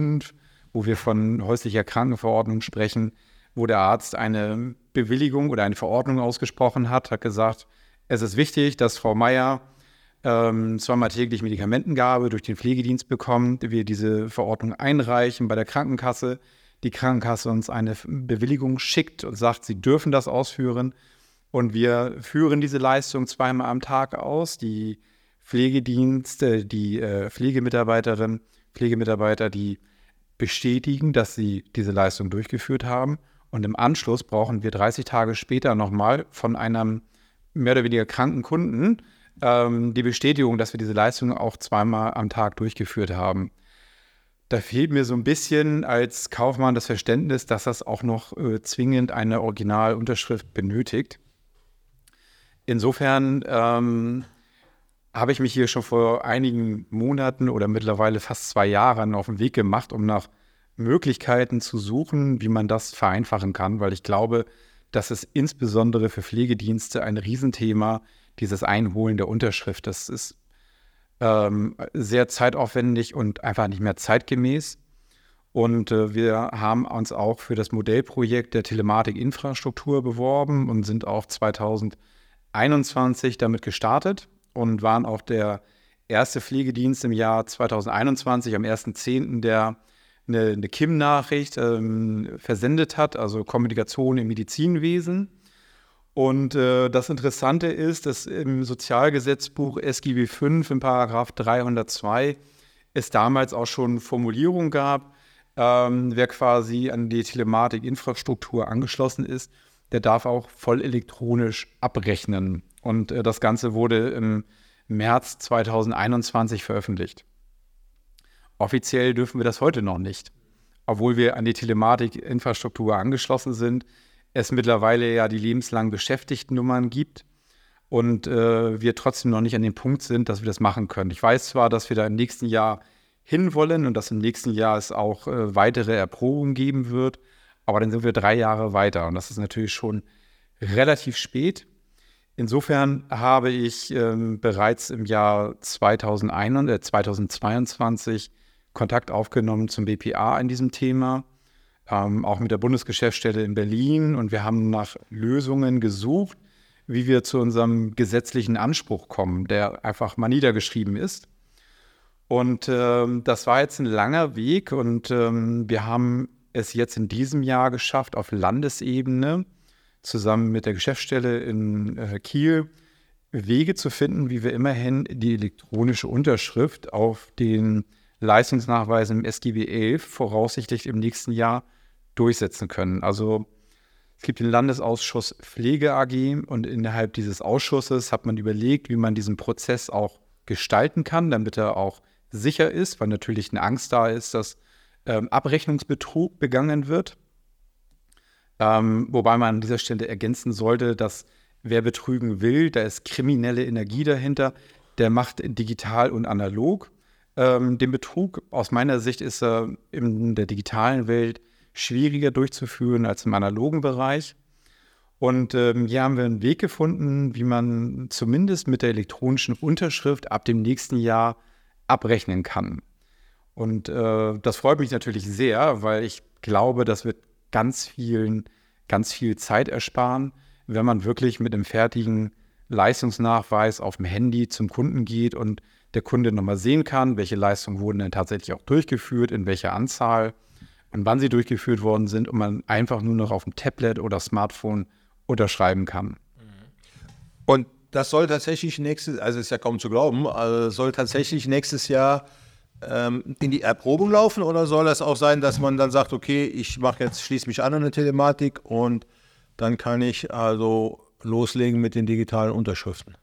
wo wir von häuslicher Krankenverordnung sprechen, wo der Arzt eine Bewilligung oder eine Verordnung ausgesprochen hat, hat gesagt, es ist wichtig, dass Frau Meier ähm, zweimal täglich Medikamentengabe durch den Pflegedienst bekommen, wir diese Verordnung einreichen bei der Krankenkasse, die Krankenkasse uns eine Bewilligung schickt und sagt, sie dürfen das ausführen. Und wir führen diese Leistung zweimal am Tag aus. Die Pflegedienste, die äh, Pflegemitarbeiterin, Pflegemitarbeiter, die bestätigen, dass sie diese Leistung durchgeführt haben. Und im Anschluss brauchen wir 30 Tage später nochmal von einem mehr oder weniger kranken Kunden ähm, die Bestätigung, dass wir diese Leistung auch zweimal am Tag durchgeführt haben. Da fehlt mir so ein bisschen als Kaufmann das Verständnis, dass das auch noch äh, zwingend eine Originalunterschrift benötigt. Insofern ähm, habe ich mich hier schon vor einigen Monaten oder mittlerweile fast zwei Jahren auf den Weg gemacht, um nach Möglichkeiten zu suchen, wie man das vereinfachen kann, weil ich glaube, dass es insbesondere für Pflegedienste ein Riesenthema, dieses Einholen der Unterschrift. Das ist ähm, sehr zeitaufwendig und einfach nicht mehr zeitgemäß. Und äh, wir haben uns auch für das Modellprojekt der Telematik-Infrastruktur beworben und sind auch 2021 damit gestartet und waren auch der erste Pflegedienst im Jahr 2021, am 1.10., der eine, eine KIM-Nachricht ähm, versendet hat, also Kommunikation im Medizinwesen. Und äh, das Interessante ist, dass im Sozialgesetzbuch SGB V im Paragraph 302 es damals auch schon Formulierungen gab, ähm, wer quasi an die Telematikinfrastruktur angeschlossen ist, der darf auch voll elektronisch abrechnen. Und äh, das Ganze wurde im März 2021 veröffentlicht. Offiziell dürfen wir das heute noch nicht, obwohl wir an die Telematikinfrastruktur angeschlossen sind es mittlerweile ja die lebenslang Beschäftigtennummern gibt und äh, wir trotzdem noch nicht an dem Punkt sind, dass wir das machen können. Ich weiß zwar, dass wir da im nächsten Jahr hinwollen und dass im nächsten Jahr es auch äh, weitere Erprobungen geben wird, aber dann sind wir drei Jahre weiter und das ist natürlich schon relativ spät. Insofern habe ich ähm, bereits im Jahr 2021, äh, 2022 Kontakt aufgenommen zum BPA in diesem Thema ähm, auch mit der Bundesgeschäftsstelle in Berlin. Und wir haben nach Lösungen gesucht, wie wir zu unserem gesetzlichen Anspruch kommen, der einfach mal niedergeschrieben ist. Und ähm, das war jetzt ein langer Weg und ähm, wir haben es jetzt in diesem Jahr geschafft, auf Landesebene zusammen mit der Geschäftsstelle in äh, Kiel Wege zu finden, wie wir immerhin die elektronische Unterschrift auf den Leistungsnachweisen im SGB 11 voraussichtlich im nächsten Jahr durchsetzen können. Also es gibt den Landesausschuss Pflege AG und innerhalb dieses Ausschusses hat man überlegt, wie man diesen Prozess auch gestalten kann, damit er auch sicher ist, weil natürlich eine Angst da ist, dass ähm, Abrechnungsbetrug begangen wird. Ähm, wobei man an dieser Stelle ergänzen sollte, dass wer betrügen will, da ist kriminelle Energie dahinter, der macht digital und analog. Ähm, den Betrug aus meiner Sicht ist er in der digitalen Welt schwieriger durchzuführen als im analogen Bereich. Und ähm, hier haben wir einen Weg gefunden, wie man zumindest mit der elektronischen Unterschrift ab dem nächsten Jahr abrechnen kann. Und äh, das freut mich natürlich sehr, weil ich glaube, das wird ganz vielen, ganz viel Zeit ersparen, wenn man wirklich mit einem fertigen Leistungsnachweis auf dem Handy zum Kunden geht und der Kunde nochmal sehen kann, welche Leistungen wurden denn tatsächlich auch durchgeführt, in welcher Anzahl und wann sie durchgeführt worden sind und man einfach nur noch auf dem Tablet oder Smartphone unterschreiben kann. Und das soll tatsächlich nächstes, also ist ja kaum zu glauben, also soll tatsächlich nächstes Jahr ähm, in die Erprobung laufen oder soll das auch sein, dass man dann sagt, okay, ich mache jetzt, schließe mich an an eine Telematik und dann kann ich also loslegen mit den digitalen Unterschriften?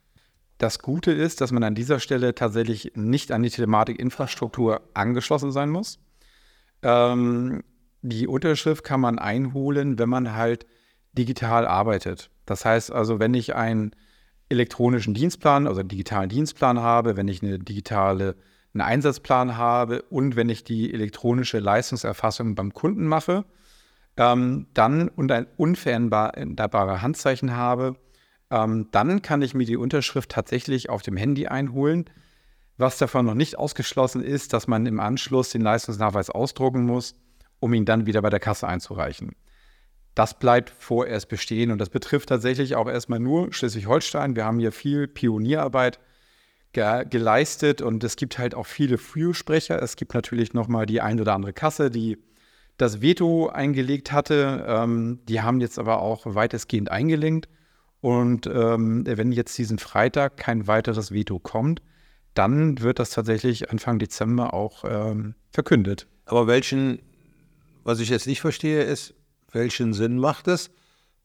Das Gute ist, dass man an dieser Stelle tatsächlich nicht an die Telematikinfrastruktur angeschlossen sein muss. Ähm, die Unterschrift kann man einholen, wenn man halt digital arbeitet. Das heißt also, wenn ich einen elektronischen Dienstplan, also einen digitalen Dienstplan habe, wenn ich eine digitale einen Einsatzplan habe und wenn ich die elektronische Leistungserfassung beim Kunden mache, ähm, dann und ein unveränderbare Handzeichen habe, ähm, dann kann ich mir die Unterschrift tatsächlich auf dem Handy einholen. Was davon noch nicht ausgeschlossen ist, dass man im Anschluss den Leistungsnachweis ausdrucken muss, um ihn dann wieder bei der Kasse einzureichen. Das bleibt vorerst bestehen und das betrifft tatsächlich auch erstmal nur Schleswig-Holstein. Wir haben hier viel Pionierarbeit ge geleistet und es gibt halt auch viele Fürsprecher. Es gibt natürlich nochmal die ein oder andere Kasse, die das Veto eingelegt hatte. Ähm, die haben jetzt aber auch weitestgehend eingelenkt Und ähm, wenn jetzt diesen Freitag kein weiteres Veto kommt, dann wird das tatsächlich Anfang Dezember auch ähm, verkündet. Aber welchen, was ich jetzt nicht verstehe, ist, welchen Sinn macht es,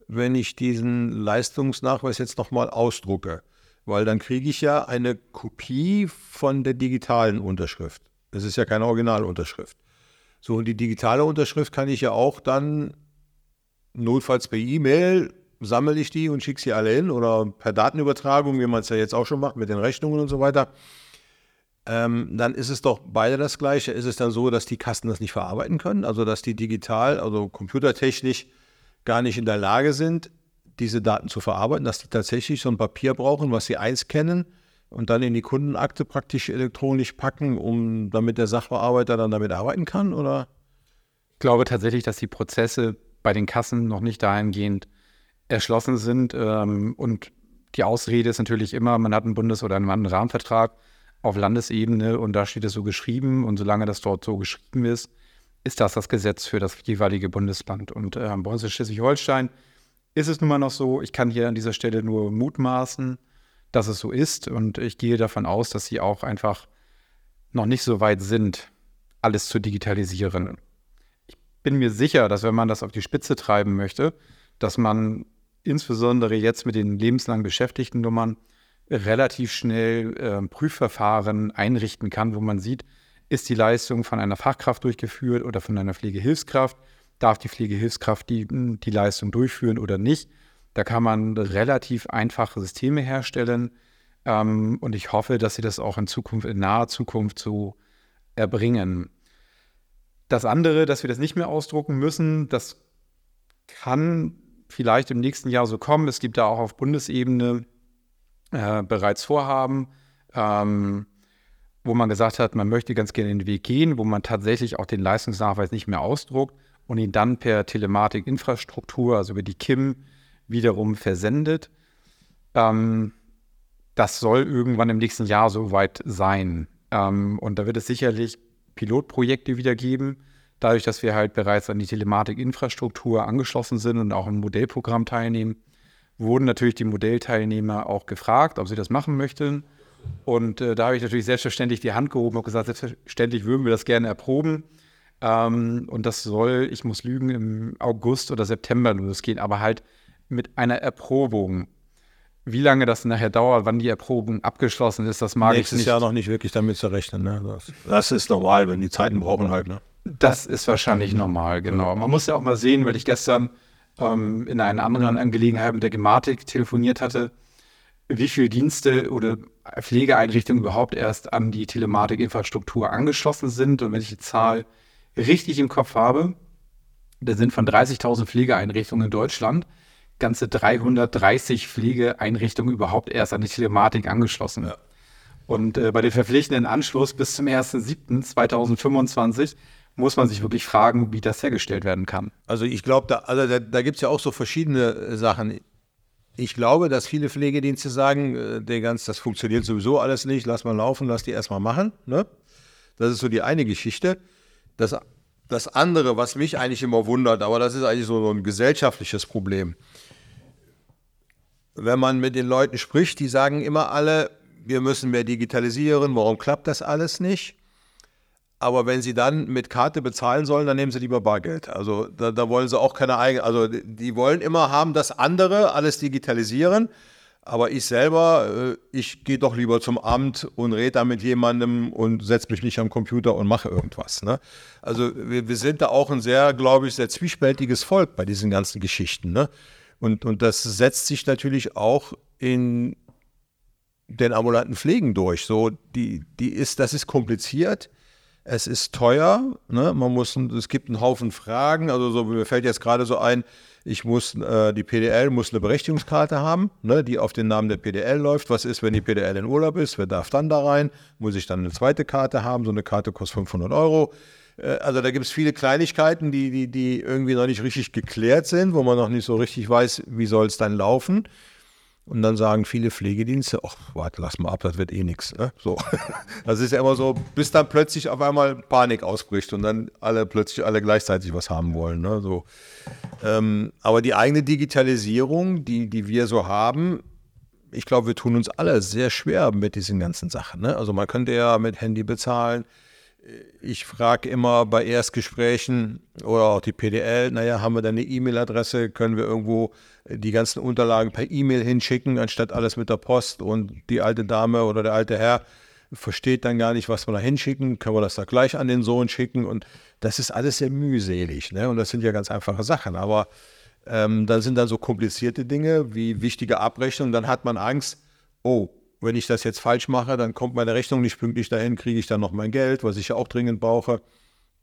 wenn ich diesen Leistungsnachweis jetzt nochmal ausdrucke? Weil dann kriege ich ja eine Kopie von der digitalen Unterschrift. Das ist ja keine Originalunterschrift. So, und die digitale Unterschrift kann ich ja auch dann notfalls per E-Mail sammle ich die und schicke sie alle hin oder per Datenübertragung, wie man es ja jetzt auch schon macht mit den Rechnungen und so weiter. Ähm, dann ist es doch beide das Gleiche. Ist es dann so, dass die Kassen das nicht verarbeiten können? Also, dass die digital, also computertechnisch gar nicht in der Lage sind, diese Daten zu verarbeiten, dass die tatsächlich so ein Papier brauchen, was sie einscannen und dann in die Kundenakte praktisch elektronisch packen, um damit der Sachbearbeiter dann damit arbeiten kann? Oder? Ich glaube tatsächlich, dass die Prozesse bei den Kassen noch nicht dahingehend erschlossen sind. Ähm, und die Ausrede ist natürlich immer, man hat einen Bundes- oder einen Rahmenvertrag auf Landesebene und da steht es so geschrieben. Und solange das dort so geschrieben ist, ist das das Gesetz für das jeweilige Bundesland. Und bei uns in Schleswig-Holstein ist es nun mal noch so, ich kann hier an dieser Stelle nur mutmaßen, dass es so ist. Und ich gehe davon aus, dass sie auch einfach noch nicht so weit sind, alles zu digitalisieren. Ich bin mir sicher, dass wenn man das auf die Spitze treiben möchte, dass man insbesondere jetzt mit den lebenslang beschäftigten Nummern relativ schnell äh, Prüfverfahren einrichten kann, wo man sieht, ist die Leistung von einer Fachkraft durchgeführt oder von einer Pflegehilfskraft, darf die Pflegehilfskraft die, die Leistung durchführen oder nicht. Da kann man relativ einfache Systeme herstellen ähm, und ich hoffe, dass sie das auch in Zukunft, in naher Zukunft so erbringen. Das andere, dass wir das nicht mehr ausdrucken müssen, das kann vielleicht im nächsten Jahr so kommen. Es gibt da auch auf Bundesebene äh, bereits Vorhaben, ähm, wo man gesagt hat, man möchte ganz gerne den Weg gehen, wo man tatsächlich auch den Leistungsnachweis nicht mehr ausdruckt und ihn dann per Telematik-Infrastruktur, also über die KIM, wiederum versendet. Ähm, das soll irgendwann im nächsten Jahr soweit sein. Ähm, und da wird es sicherlich Pilotprojekte wieder geben, dadurch, dass wir halt bereits an die Telematik-Infrastruktur angeschlossen sind und auch im Modellprogramm teilnehmen, wurden natürlich die Modellteilnehmer auch gefragt, ob sie das machen möchten. Und äh, da habe ich natürlich selbstverständlich die Hand gehoben und gesagt, selbstverständlich würden wir das gerne erproben. Ähm, und das soll, ich muss lügen, im August oder September losgehen, aber halt mit einer Erprobung. Wie lange das nachher dauert, wann die Erprobung abgeschlossen ist, das mag Nächstes ich nicht. Jahr noch nicht wirklich damit zu rechnen. Ne? Das, das ist normal, wenn die Zeiten brauchen halt. Ne? Das ist wahrscheinlich normal, genau. Man muss ja auch mal sehen, weil ich gestern ähm, in einer anderen Angelegenheit mit der Gematik telefoniert hatte, wie viele Dienste oder Pflegeeinrichtungen überhaupt erst an die Telematikinfrastruktur angeschlossen sind. Und wenn ich die Zahl richtig im Kopf habe, da sind von 30.000 Pflegeeinrichtungen in Deutschland ganze 330 Pflegeeinrichtungen überhaupt erst an die Telematik angeschlossen. Ja. Und äh, bei dem verpflichtenden Anschluss bis zum 1.7.2025 muss man sich wirklich fragen, wie das hergestellt werden kann. Also ich glaube, da, also da, da gibt es ja auch so verschiedene äh, Sachen. Ich glaube, dass viele Pflegedienste sagen, äh, der ganz, das funktioniert sowieso alles nicht, lass mal laufen, lass die erstmal machen. Ne? Das ist so die eine Geschichte. Das, das andere, was mich eigentlich immer wundert, aber das ist eigentlich so ein gesellschaftliches Problem. Wenn man mit den Leuten spricht, die sagen immer alle, wir müssen mehr digitalisieren, warum klappt das alles nicht? Aber wenn sie dann mit Karte bezahlen sollen, dann nehmen sie lieber Bargeld. Also da, da wollen sie auch keine eigene, also die wollen immer haben, das andere alles digitalisieren. Aber ich selber, äh, ich gehe doch lieber zum Amt und rede da mit jemandem und setze mich nicht am Computer und mache irgendwas. Ne? Also wir, wir, sind da auch ein sehr, glaube ich, sehr zwiespältiges Volk bei diesen ganzen Geschichten. Ne? Und, und das setzt sich natürlich auch in den ambulanten Pflegen durch. So, die, die ist, das ist kompliziert es ist teuer, ne? man muss, es gibt einen Haufen Fragen, also so, mir fällt jetzt gerade so ein, ich muss, äh, die PDL muss eine Berechtigungskarte haben, ne, die auf den Namen der PDL läuft. Was ist, wenn die PDL in Urlaub ist? Wer darf dann da rein? Muss ich dann eine zweite Karte haben? So eine Karte kostet 500 Euro. Äh, also da gibt es viele Kleinigkeiten, die, die, die irgendwie noch nicht richtig geklärt sind, wo man noch nicht so richtig weiß, wie soll es dann laufen. Und dann sagen viele Pflegedienste, ach, warte, lass mal ab, das wird eh nichts. Ne? So. (laughs) Das ist ja immer so, bis dann plötzlich auf einmal Panik ausbricht und dann alle plötzlich alle gleichzeitig was haben wollen. Ne? So. Ähm, aber die eigene Digitalisierung, die, die wir so haben, ich glaube, wir tun uns alle sehr schwer mit diesen ganzen Sachen. Ne? Also man könnte ja mit Handy bezahlen. Ich frage immer bei Erstgesprächen oder auch die PDL, naja, haben wir da eine E-Mail-Adresse, können wir irgendwo die ganzen Unterlagen per E-Mail hinschicken, anstatt alles mit der Post? Und die alte Dame oder der alte Herr versteht dann gar nicht, was wir da hinschicken, können wir das da gleich an den Sohn schicken? Und das ist alles sehr mühselig ne? und das sind ja ganz einfache Sachen, aber ähm, dann sind dann so komplizierte Dinge wie wichtige Abrechnungen, dann hat man Angst, oh, wenn ich das jetzt falsch mache, dann kommt meine Rechnung nicht pünktlich dahin, kriege ich dann noch mein Geld, was ich ja auch dringend brauche.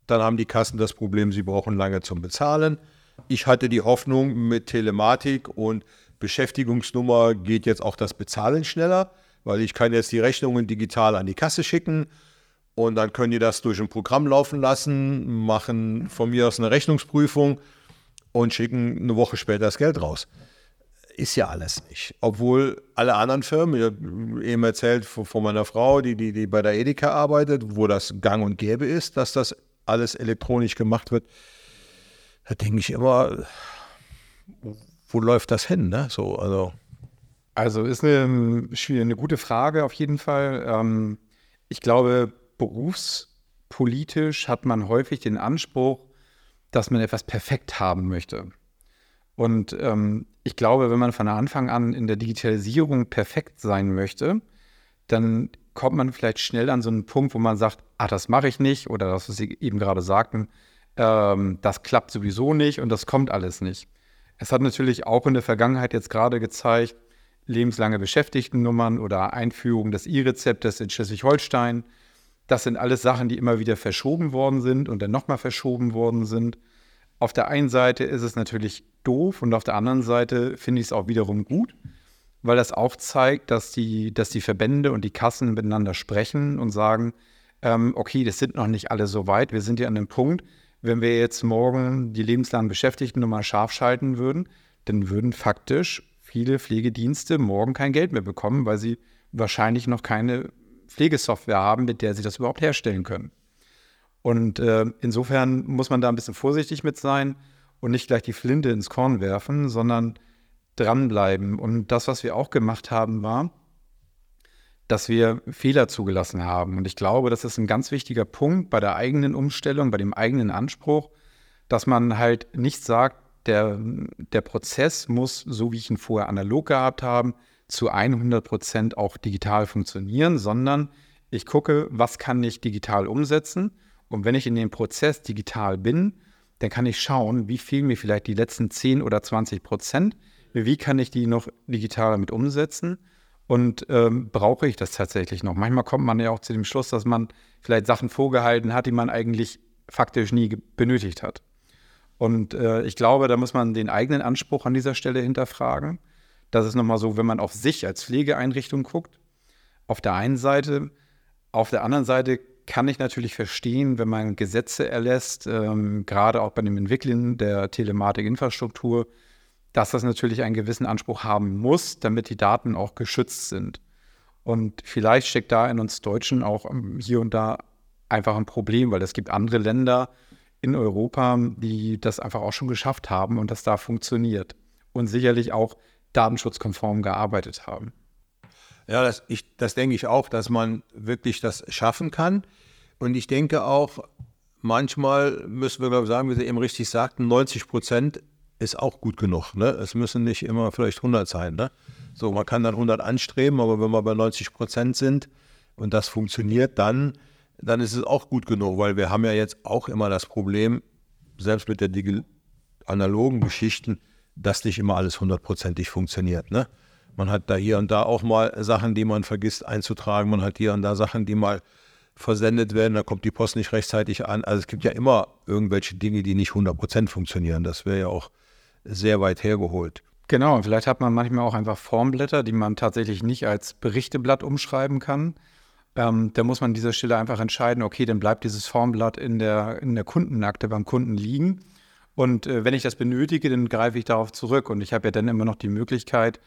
Dann haben die Kassen das Problem, sie brauchen lange zum Bezahlen. Ich hatte die Hoffnung, mit Telematik und Beschäftigungsnummer geht jetzt auch das Bezahlen schneller, weil ich kann jetzt die Rechnungen digital an die Kasse schicken und dann können die das durch ein Programm laufen lassen, machen von mir aus eine Rechnungsprüfung und schicken eine Woche später das Geld raus. Ist ja alles nicht. Obwohl alle anderen Firmen, ich habe eben erzählt von meiner Frau, die, die, die bei der Edeka arbeitet, wo das gang und gäbe ist, dass das alles elektronisch gemacht wird, da denke ich immer, wo läuft das hin? Ne? So, also. also ist eine, eine gute Frage auf jeden Fall. Ähm, ich glaube, berufspolitisch hat man häufig den Anspruch, dass man etwas perfekt haben möchte. Und ähm, ich glaube, wenn man von Anfang an in der Digitalisierung perfekt sein möchte, dann kommt man vielleicht schnell an so einen Punkt, wo man sagt, ah, das mache ich nicht oder das, was Sie eben gerade sagten, ähm, das klappt sowieso nicht und das kommt alles nicht. Es hat natürlich auch in der Vergangenheit jetzt gerade gezeigt, lebenslange Beschäftigtennummern oder Einführung des E-Rezeptes in Schleswig-Holstein. Das sind alles Sachen, die immer wieder verschoben worden sind und dann nochmal verschoben worden sind. Auf der einen Seite ist es natürlich doof und auf der anderen Seite finde ich es auch wiederum gut, weil das auch zeigt, dass die, dass die Verbände und die Kassen miteinander sprechen und sagen, ähm, okay, das sind noch nicht alle so weit, wir sind ja an dem Punkt, wenn wir jetzt morgen die lebenslangen Beschäftigten nochmal scharf schalten würden, dann würden faktisch viele Pflegedienste morgen kein Geld mehr bekommen, weil sie wahrscheinlich noch keine Pflegesoftware haben, mit der sie das überhaupt herstellen können. Und äh, insofern muss man da ein bisschen vorsichtig mit sein und nicht gleich die Flinte ins Korn werfen, sondern dranbleiben. Und das, was wir auch gemacht haben, war, dass wir Fehler zugelassen haben. Und ich glaube, das ist ein ganz wichtiger Punkt bei der eigenen Umstellung, bei dem eigenen Anspruch, dass man halt nicht sagt, der, der Prozess muss, so wie ich ihn vorher analog gehabt habe, zu 100 Prozent auch digital funktionieren, sondern ich gucke, was kann ich digital umsetzen. Und wenn ich in dem Prozess digital bin, dann kann ich schauen, wie fehlen mir vielleicht die letzten 10 oder 20 Prozent, wie kann ich die noch digital damit umsetzen und ähm, brauche ich das tatsächlich noch? Manchmal kommt man ja auch zu dem Schluss, dass man vielleicht Sachen vorgehalten hat, die man eigentlich faktisch nie benötigt hat. Und äh, ich glaube, da muss man den eigenen Anspruch an dieser Stelle hinterfragen. Das ist nochmal so, wenn man auf sich als Pflegeeinrichtung guckt. Auf der einen Seite, auf der anderen Seite kann ich natürlich verstehen, wenn man Gesetze erlässt, ähm, gerade auch bei dem Entwickeln der Telematikinfrastruktur, dass das natürlich einen gewissen Anspruch haben muss, damit die Daten auch geschützt sind. Und vielleicht steckt da in uns Deutschen auch ähm, hier und da einfach ein Problem, weil es gibt andere Länder in Europa, die das einfach auch schon geschafft haben und das da funktioniert und sicherlich auch datenschutzkonform gearbeitet haben. Ja, das, ich, das denke ich auch, dass man wirklich das schaffen kann. Und ich denke auch, manchmal müssen wir, glaube ich, sagen, wie Sie eben richtig sagten, 90 Prozent ist auch gut genug. Ne? Es müssen nicht immer vielleicht 100 sein. Ne? So, man kann dann 100 anstreben, aber wenn wir bei 90 Prozent sind und das funktioniert, dann, dann ist es auch gut genug, weil wir haben ja jetzt auch immer das Problem, selbst mit der analogen Geschichten, dass nicht immer alles hundertprozentig funktioniert. Ne? Man hat da hier und da auch mal Sachen, die man vergisst einzutragen. Man hat hier und da Sachen, die mal versendet werden, da kommt die Post nicht rechtzeitig an. Also es gibt ja immer irgendwelche Dinge, die nicht 100% funktionieren. Das wäre ja auch sehr weit hergeholt. Genau, und vielleicht hat man manchmal auch einfach Formblätter, die man tatsächlich nicht als Berichteblatt umschreiben kann. Ähm, da muss man an dieser Stelle einfach entscheiden, okay, dann bleibt dieses Formblatt in der, in der Kundenakte beim Kunden liegen. Und äh, wenn ich das benötige, dann greife ich darauf zurück. Und ich habe ja dann immer noch die Möglichkeit,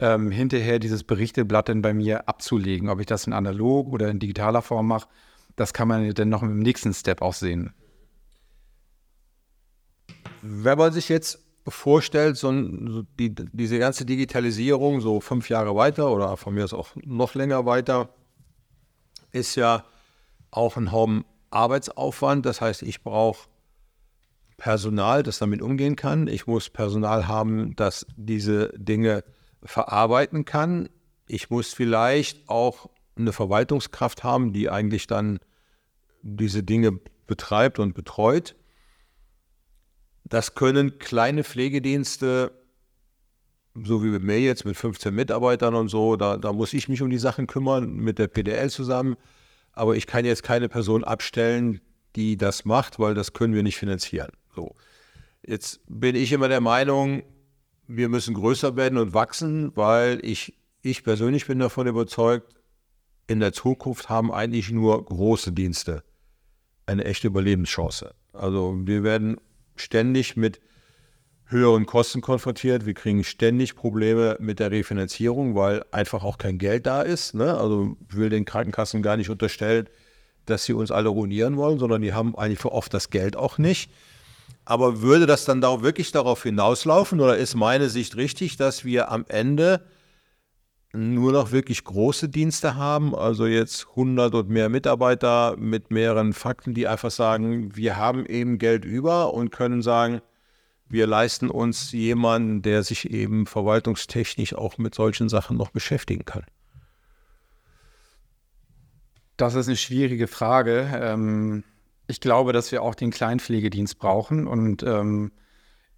ähm, hinterher dieses Berichteblatt dann bei mir abzulegen. Ob ich das in analog oder in digitaler Form mache, das kann man dann noch im nächsten Step auch sehen. Wenn man sich jetzt vorstellt, so, so die, diese ganze Digitalisierung so fünf Jahre weiter oder von mir aus auch noch länger weiter, ist ja auch ein Haufen Arbeitsaufwand. Das heißt, ich brauche Personal, das damit umgehen kann. Ich muss Personal haben, das diese Dinge verarbeiten kann. Ich muss vielleicht auch eine Verwaltungskraft haben, die eigentlich dann diese Dinge betreibt und betreut. Das können kleine Pflegedienste, so wie bei mir jetzt mit 15 Mitarbeitern und so, da, da muss ich mich um die Sachen kümmern, mit der PDL zusammen. Aber ich kann jetzt keine Person abstellen, die das macht, weil das können wir nicht finanzieren. So. Jetzt bin ich immer der Meinung, wir müssen größer werden und wachsen, weil ich, ich persönlich bin davon überzeugt, in der Zukunft haben eigentlich nur große Dienste eine echte Überlebenschance. Also wir werden ständig mit höheren Kosten konfrontiert. Wir kriegen ständig Probleme mit der Refinanzierung, weil einfach auch kein Geld da ist. Ne? Also ich will den Krankenkassen gar nicht unterstellen, dass sie uns alle ruinieren wollen, sondern die haben eigentlich für oft das Geld auch nicht. Aber würde das dann da wirklich darauf hinauslaufen oder ist meine Sicht richtig, dass wir am Ende nur noch wirklich große Dienste haben, also jetzt 100 und mehr Mitarbeiter mit mehreren Fakten, die einfach sagen, wir haben eben Geld über und können sagen, wir leisten uns jemanden, der sich eben verwaltungstechnisch auch mit solchen Sachen noch beschäftigen kann. Das ist eine schwierige Frage. Ähm, ich glaube, dass wir auch den Kleinpflegedienst brauchen und ähm,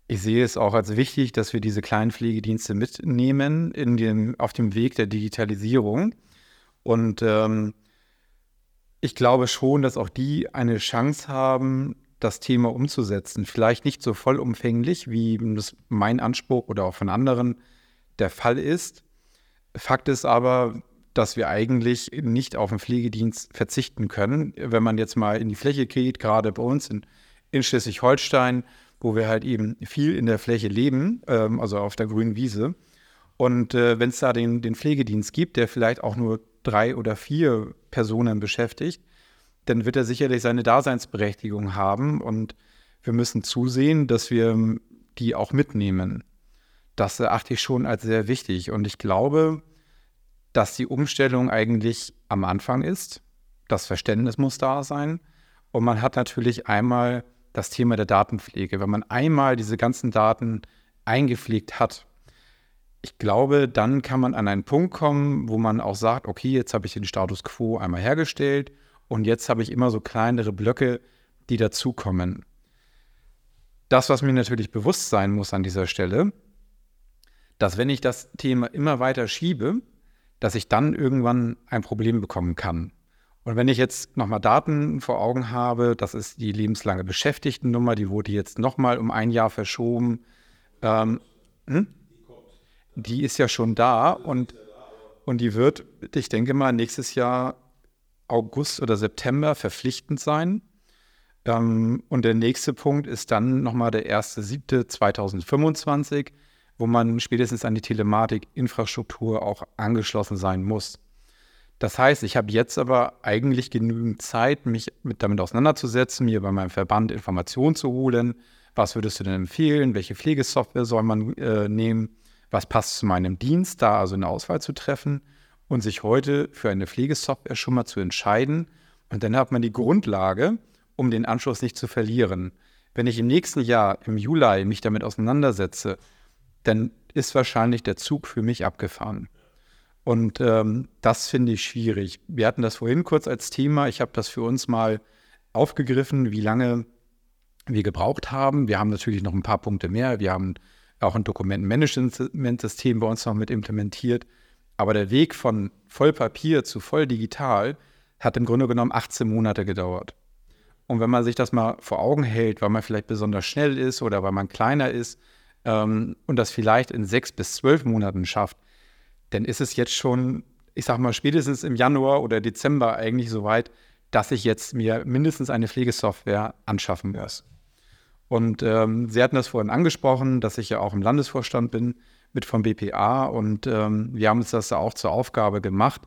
ich sehe es auch als wichtig, dass wir diese kleinen Pflegedienste mitnehmen in dem, auf dem Weg der Digitalisierung. Und ähm, ich glaube schon, dass auch die eine Chance haben, das Thema umzusetzen. Vielleicht nicht so vollumfänglich, wie das mein Anspruch oder auch von anderen der Fall ist. Fakt ist aber, dass wir eigentlich nicht auf den Pflegedienst verzichten können. Wenn man jetzt mal in die Fläche geht, gerade bei uns in, in Schleswig-Holstein, wo wir halt eben viel in der Fläche leben, ähm, also auf der grünen Wiese. Und äh, wenn es da den, den Pflegedienst gibt, der vielleicht auch nur drei oder vier Personen beschäftigt, dann wird er sicherlich seine Daseinsberechtigung haben. Und wir müssen zusehen, dass wir die auch mitnehmen. Das erachte ich schon als sehr wichtig. Und ich glaube, dass die Umstellung eigentlich am Anfang ist. Das Verständnis muss da sein. Und man hat natürlich einmal das Thema der Datenpflege. Wenn man einmal diese ganzen Daten eingepflegt hat, ich glaube, dann kann man an einen Punkt kommen, wo man auch sagt, okay, jetzt habe ich den Status quo einmal hergestellt und jetzt habe ich immer so kleinere Blöcke, die dazukommen. Das, was mir natürlich bewusst sein muss an dieser Stelle, dass wenn ich das Thema immer weiter schiebe, dass ich dann irgendwann ein Problem bekommen kann. Und wenn ich jetzt nochmal Daten vor Augen habe, das ist die lebenslange Beschäftigtennummer, die wurde jetzt nochmal um ein Jahr verschoben. Ähm, hm? Die ist ja schon da und, und die wird, ich denke mal, nächstes Jahr August oder September verpflichtend sein. Ähm, und der nächste Punkt ist dann nochmal der 1.7.2025, wo man spätestens an die Telematik-Infrastruktur auch angeschlossen sein muss. Das heißt, ich habe jetzt aber eigentlich genügend Zeit, mich mit damit auseinanderzusetzen, mir bei meinem Verband Informationen zu holen. Was würdest du denn empfehlen? Welche Pflegesoftware soll man äh, nehmen? Was passt zu meinem Dienst, da also eine Auswahl zu treffen und sich heute für eine Pflegesoftware schon mal zu entscheiden. Und dann hat man die Grundlage, um den Anschluss nicht zu verlieren. Wenn ich im nächsten Jahr, im Juli, mich damit auseinandersetze, dann ist wahrscheinlich der Zug für mich abgefahren. Und ähm, das finde ich schwierig. Wir hatten das vorhin kurz als Thema. Ich habe das für uns mal aufgegriffen, wie lange wir gebraucht haben. Wir haben natürlich noch ein paar Punkte mehr. Wir haben auch ein Dokumentenmanagementsystem bei uns noch mit implementiert. Aber der Weg von Vollpapier zu voll digital hat im Grunde genommen 18 Monate gedauert. Und wenn man sich das mal vor Augen hält, weil man vielleicht besonders schnell ist oder weil man kleiner ist ähm, und das vielleicht in sechs bis zwölf Monaten schafft, dann ist es jetzt schon, ich sag mal, spätestens im Januar oder Dezember eigentlich soweit, dass ich jetzt mir mindestens eine Pflegesoftware anschaffen muss. Und ähm, Sie hatten das vorhin angesprochen, dass ich ja auch im Landesvorstand bin mit vom BPA und ähm, wir haben uns das auch zur Aufgabe gemacht,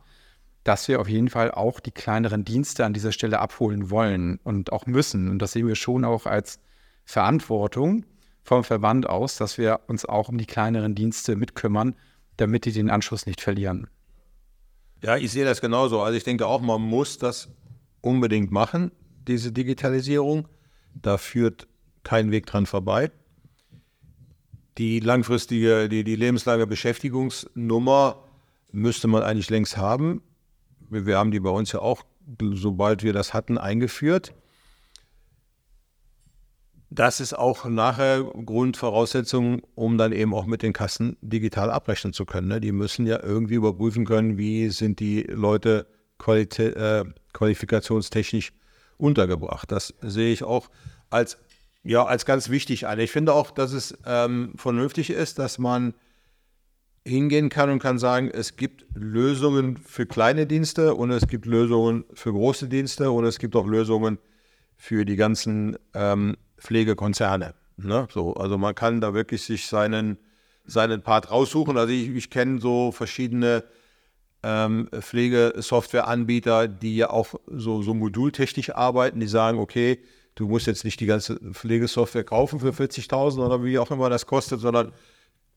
dass wir auf jeden Fall auch die kleineren Dienste an dieser Stelle abholen wollen und auch müssen. Und das sehen wir schon auch als Verantwortung vom Verband aus, dass wir uns auch um die kleineren Dienste mitkümmern, damit die den Anschluss nicht verlieren. Ja, ich sehe das genauso. Also ich denke auch, man muss das unbedingt machen, diese Digitalisierung. Da führt kein Weg dran vorbei. Die langfristige, die, die lebenslange Beschäftigungsnummer müsste man eigentlich längst haben. Wir haben die bei uns ja auch, sobald wir das hatten, eingeführt. Das ist auch nachher Grundvoraussetzung, um dann eben auch mit den Kassen digital abrechnen zu können. Ne? Die müssen ja irgendwie überprüfen können, wie sind die Leute äh, qualifikationstechnisch untergebracht. Das sehe ich auch als, ja, als ganz wichtig an. Ich finde auch, dass es ähm, vernünftig ist, dass man hingehen kann und kann sagen, es gibt Lösungen für kleine Dienste und es gibt Lösungen für große Dienste und es gibt auch Lösungen für die ganzen ähm, Pflegekonzerne. Ne? So, also man kann da wirklich sich seinen, seinen Part raussuchen. Also ich, ich kenne so verschiedene ähm, Pflegesoftwareanbieter, die ja auch so, so modultechnisch arbeiten, die sagen, okay, du musst jetzt nicht die ganze Pflegesoftware kaufen für 40.000 oder wie auch immer das kostet, sondern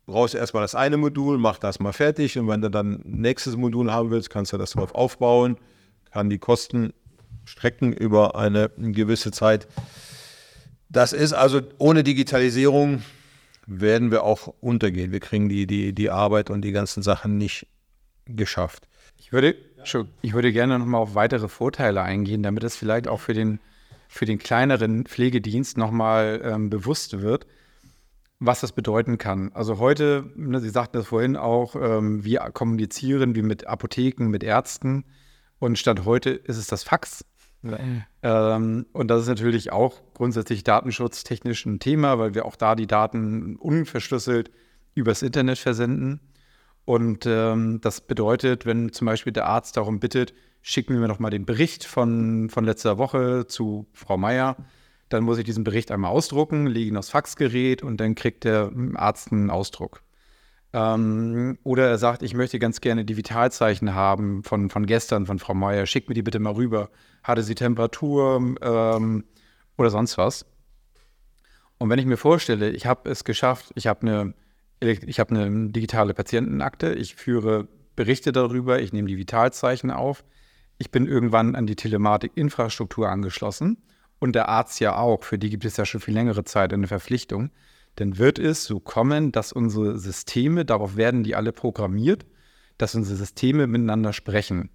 brauchst erstmal das eine Modul, mach das mal fertig und wenn du dann nächstes Modul haben willst, kannst du das drauf aufbauen, kann die Kosten strecken über eine gewisse Zeit. Das ist also ohne Digitalisierung werden wir auch untergehen. Wir kriegen die, die, die Arbeit und die ganzen Sachen nicht geschafft. Ich würde, ich würde gerne nochmal auf weitere Vorteile eingehen, damit es vielleicht auch für den, für den kleineren Pflegedienst nochmal ähm, bewusst wird was das bedeuten kann. Also heute, ne, Sie sagten das vorhin auch, ähm, wir kommunizieren wie mit Apotheken, mit Ärzten und Stand heute ist es das Fax. Ähm, und das ist natürlich auch grundsätzlich datenschutztechnisch ein Thema, weil wir auch da die Daten unverschlüsselt übers Internet versenden. Und ähm, das bedeutet, wenn zum Beispiel der Arzt darum bittet, schicken wir noch mal den Bericht von, von letzter Woche zu Frau Meier, dann muss ich diesen Bericht einmal ausdrucken, lege ihn aufs Faxgerät und dann kriegt der Arzt einen Ausdruck. Ähm, oder er sagt, ich möchte ganz gerne die Vitalzeichen haben von, von gestern, von Frau Meier. Schick mir die bitte mal rüber. Hatte sie Temperatur ähm, oder sonst was? Und wenn ich mir vorstelle, ich habe es geschafft, ich habe eine, hab eine digitale Patientenakte, ich führe Berichte darüber, ich nehme die Vitalzeichen auf, ich bin irgendwann an die Telematik-Infrastruktur angeschlossen und der Arzt ja auch, für die gibt es ja schon viel längere Zeit eine Verpflichtung, dann wird es so kommen, dass unsere Systeme, darauf werden die alle programmiert, dass unsere Systeme miteinander sprechen.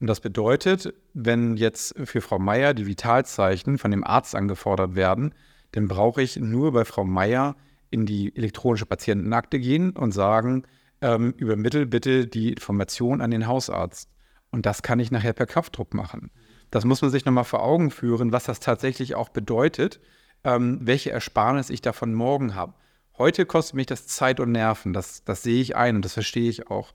Und das bedeutet, wenn jetzt für Frau Meier die Vitalzeichen von dem Arzt angefordert werden, dann brauche ich nur bei Frau Meier in die elektronische Patientenakte gehen und sagen, ähm, übermittel bitte die Information an den Hausarzt. Und das kann ich nachher per Knopfdruck machen. Das muss man sich nochmal vor Augen führen, was das tatsächlich auch bedeutet, ähm, welche Ersparnis ich davon morgen habe. Heute kostet mich das Zeit und Nerven, das, das sehe ich ein und das verstehe ich auch.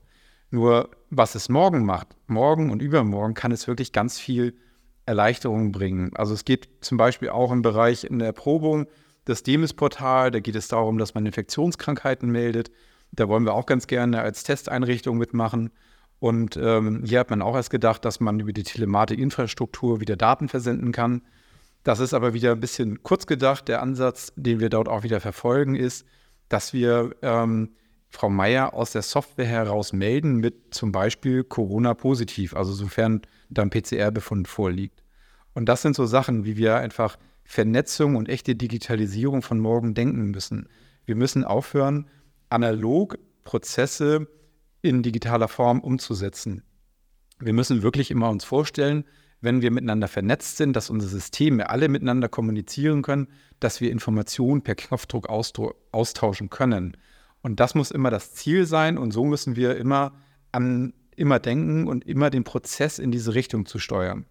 Nur was es morgen macht, morgen und übermorgen, kann es wirklich ganz viel Erleichterung bringen. Also es geht zum Beispiel auch im Bereich in der Erprobung, das Demis-Portal, da geht es darum, dass man Infektionskrankheiten meldet. Da wollen wir auch ganz gerne als Testeinrichtung mitmachen. Und ähm, hier hat man auch erst gedacht, dass man über die Telematik-Infrastruktur wieder Daten versenden kann. Das ist aber wieder ein bisschen kurz gedacht. Der Ansatz, den wir dort auch wieder verfolgen, ist, dass wir ähm, Frau Meier aus der Software heraus melden mit zum Beispiel Corona-positiv, also sofern dann PCR-Befund vorliegt. Und das sind so Sachen, wie wir einfach Vernetzung und echte Digitalisierung von morgen denken müssen. Wir müssen aufhören, analog Prozesse in digitaler Form umzusetzen. Wir müssen wirklich immer uns vorstellen, wenn wir miteinander vernetzt sind, dass unsere Systeme alle miteinander kommunizieren können, dass wir Informationen per Knopfdruck austauschen können. Und das muss immer das Ziel sein und so müssen wir immer an immer denken und immer den Prozess in diese Richtung zu steuern.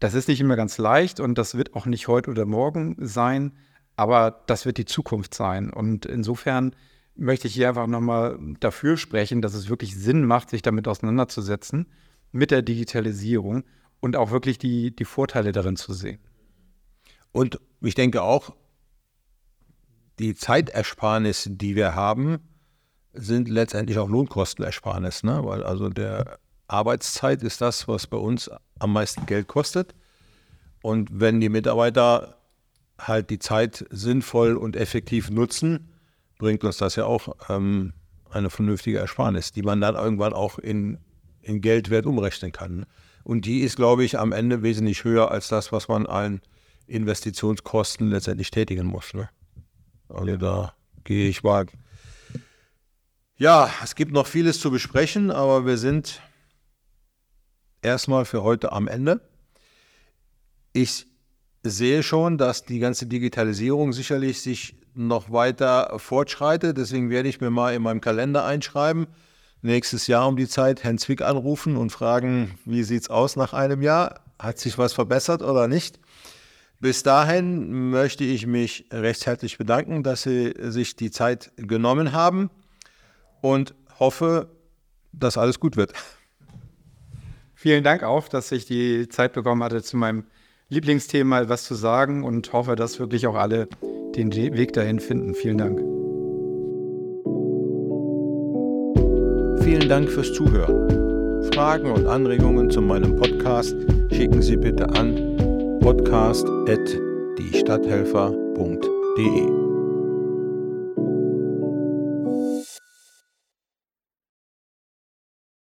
Das ist nicht immer ganz leicht und das wird auch nicht heute oder morgen sein, aber das wird die Zukunft sein. Und insofern möchte ich hier einfach nochmal dafür sprechen, dass es wirklich Sinn macht, sich damit auseinanderzusetzen, mit der Digitalisierung und auch wirklich die, die Vorteile darin zu sehen. Und ich denke auch, die Zeitersparnis, die wir haben, sind letztendlich auch Lohnkostenersparnis, ne? weil also der Arbeitszeit ist das, was bei uns am meisten Geld kostet. Und wenn die Mitarbeiter halt die Zeit sinnvoll und effektiv nutzen, bringt uns das ja auch ähm, eine vernünftige Ersparnis, die man dann irgendwann auch in, in Geldwert umrechnen kann. Und die ist, glaube ich, am Ende wesentlich höher als das, was man an Investitionskosten letztendlich tätigen muss. Ne? Also da gehe ich mal. Ja, es gibt noch vieles zu besprechen, aber wir sind erstmal für heute am Ende. Ich sehe schon, dass die ganze Digitalisierung sicherlich sich noch weiter fortschreitet. Deswegen werde ich mir mal in meinem Kalender einschreiben, nächstes Jahr um die Zeit Herrn Zwick anrufen und fragen, wie sieht es aus nach einem Jahr? Hat sich was verbessert oder nicht? Bis dahin möchte ich mich recht herzlich bedanken, dass Sie sich die Zeit genommen haben und hoffe, dass alles gut wird. Vielen Dank auch, dass ich die Zeit bekommen hatte, zu meinem Lieblingsthema was zu sagen und hoffe, dass wirklich auch alle den Weg dahin finden. Vielen Dank. Vielen Dank fürs Zuhören. Fragen und Anregungen zu meinem Podcast schicken Sie bitte an podcast.diestadthelfer.de.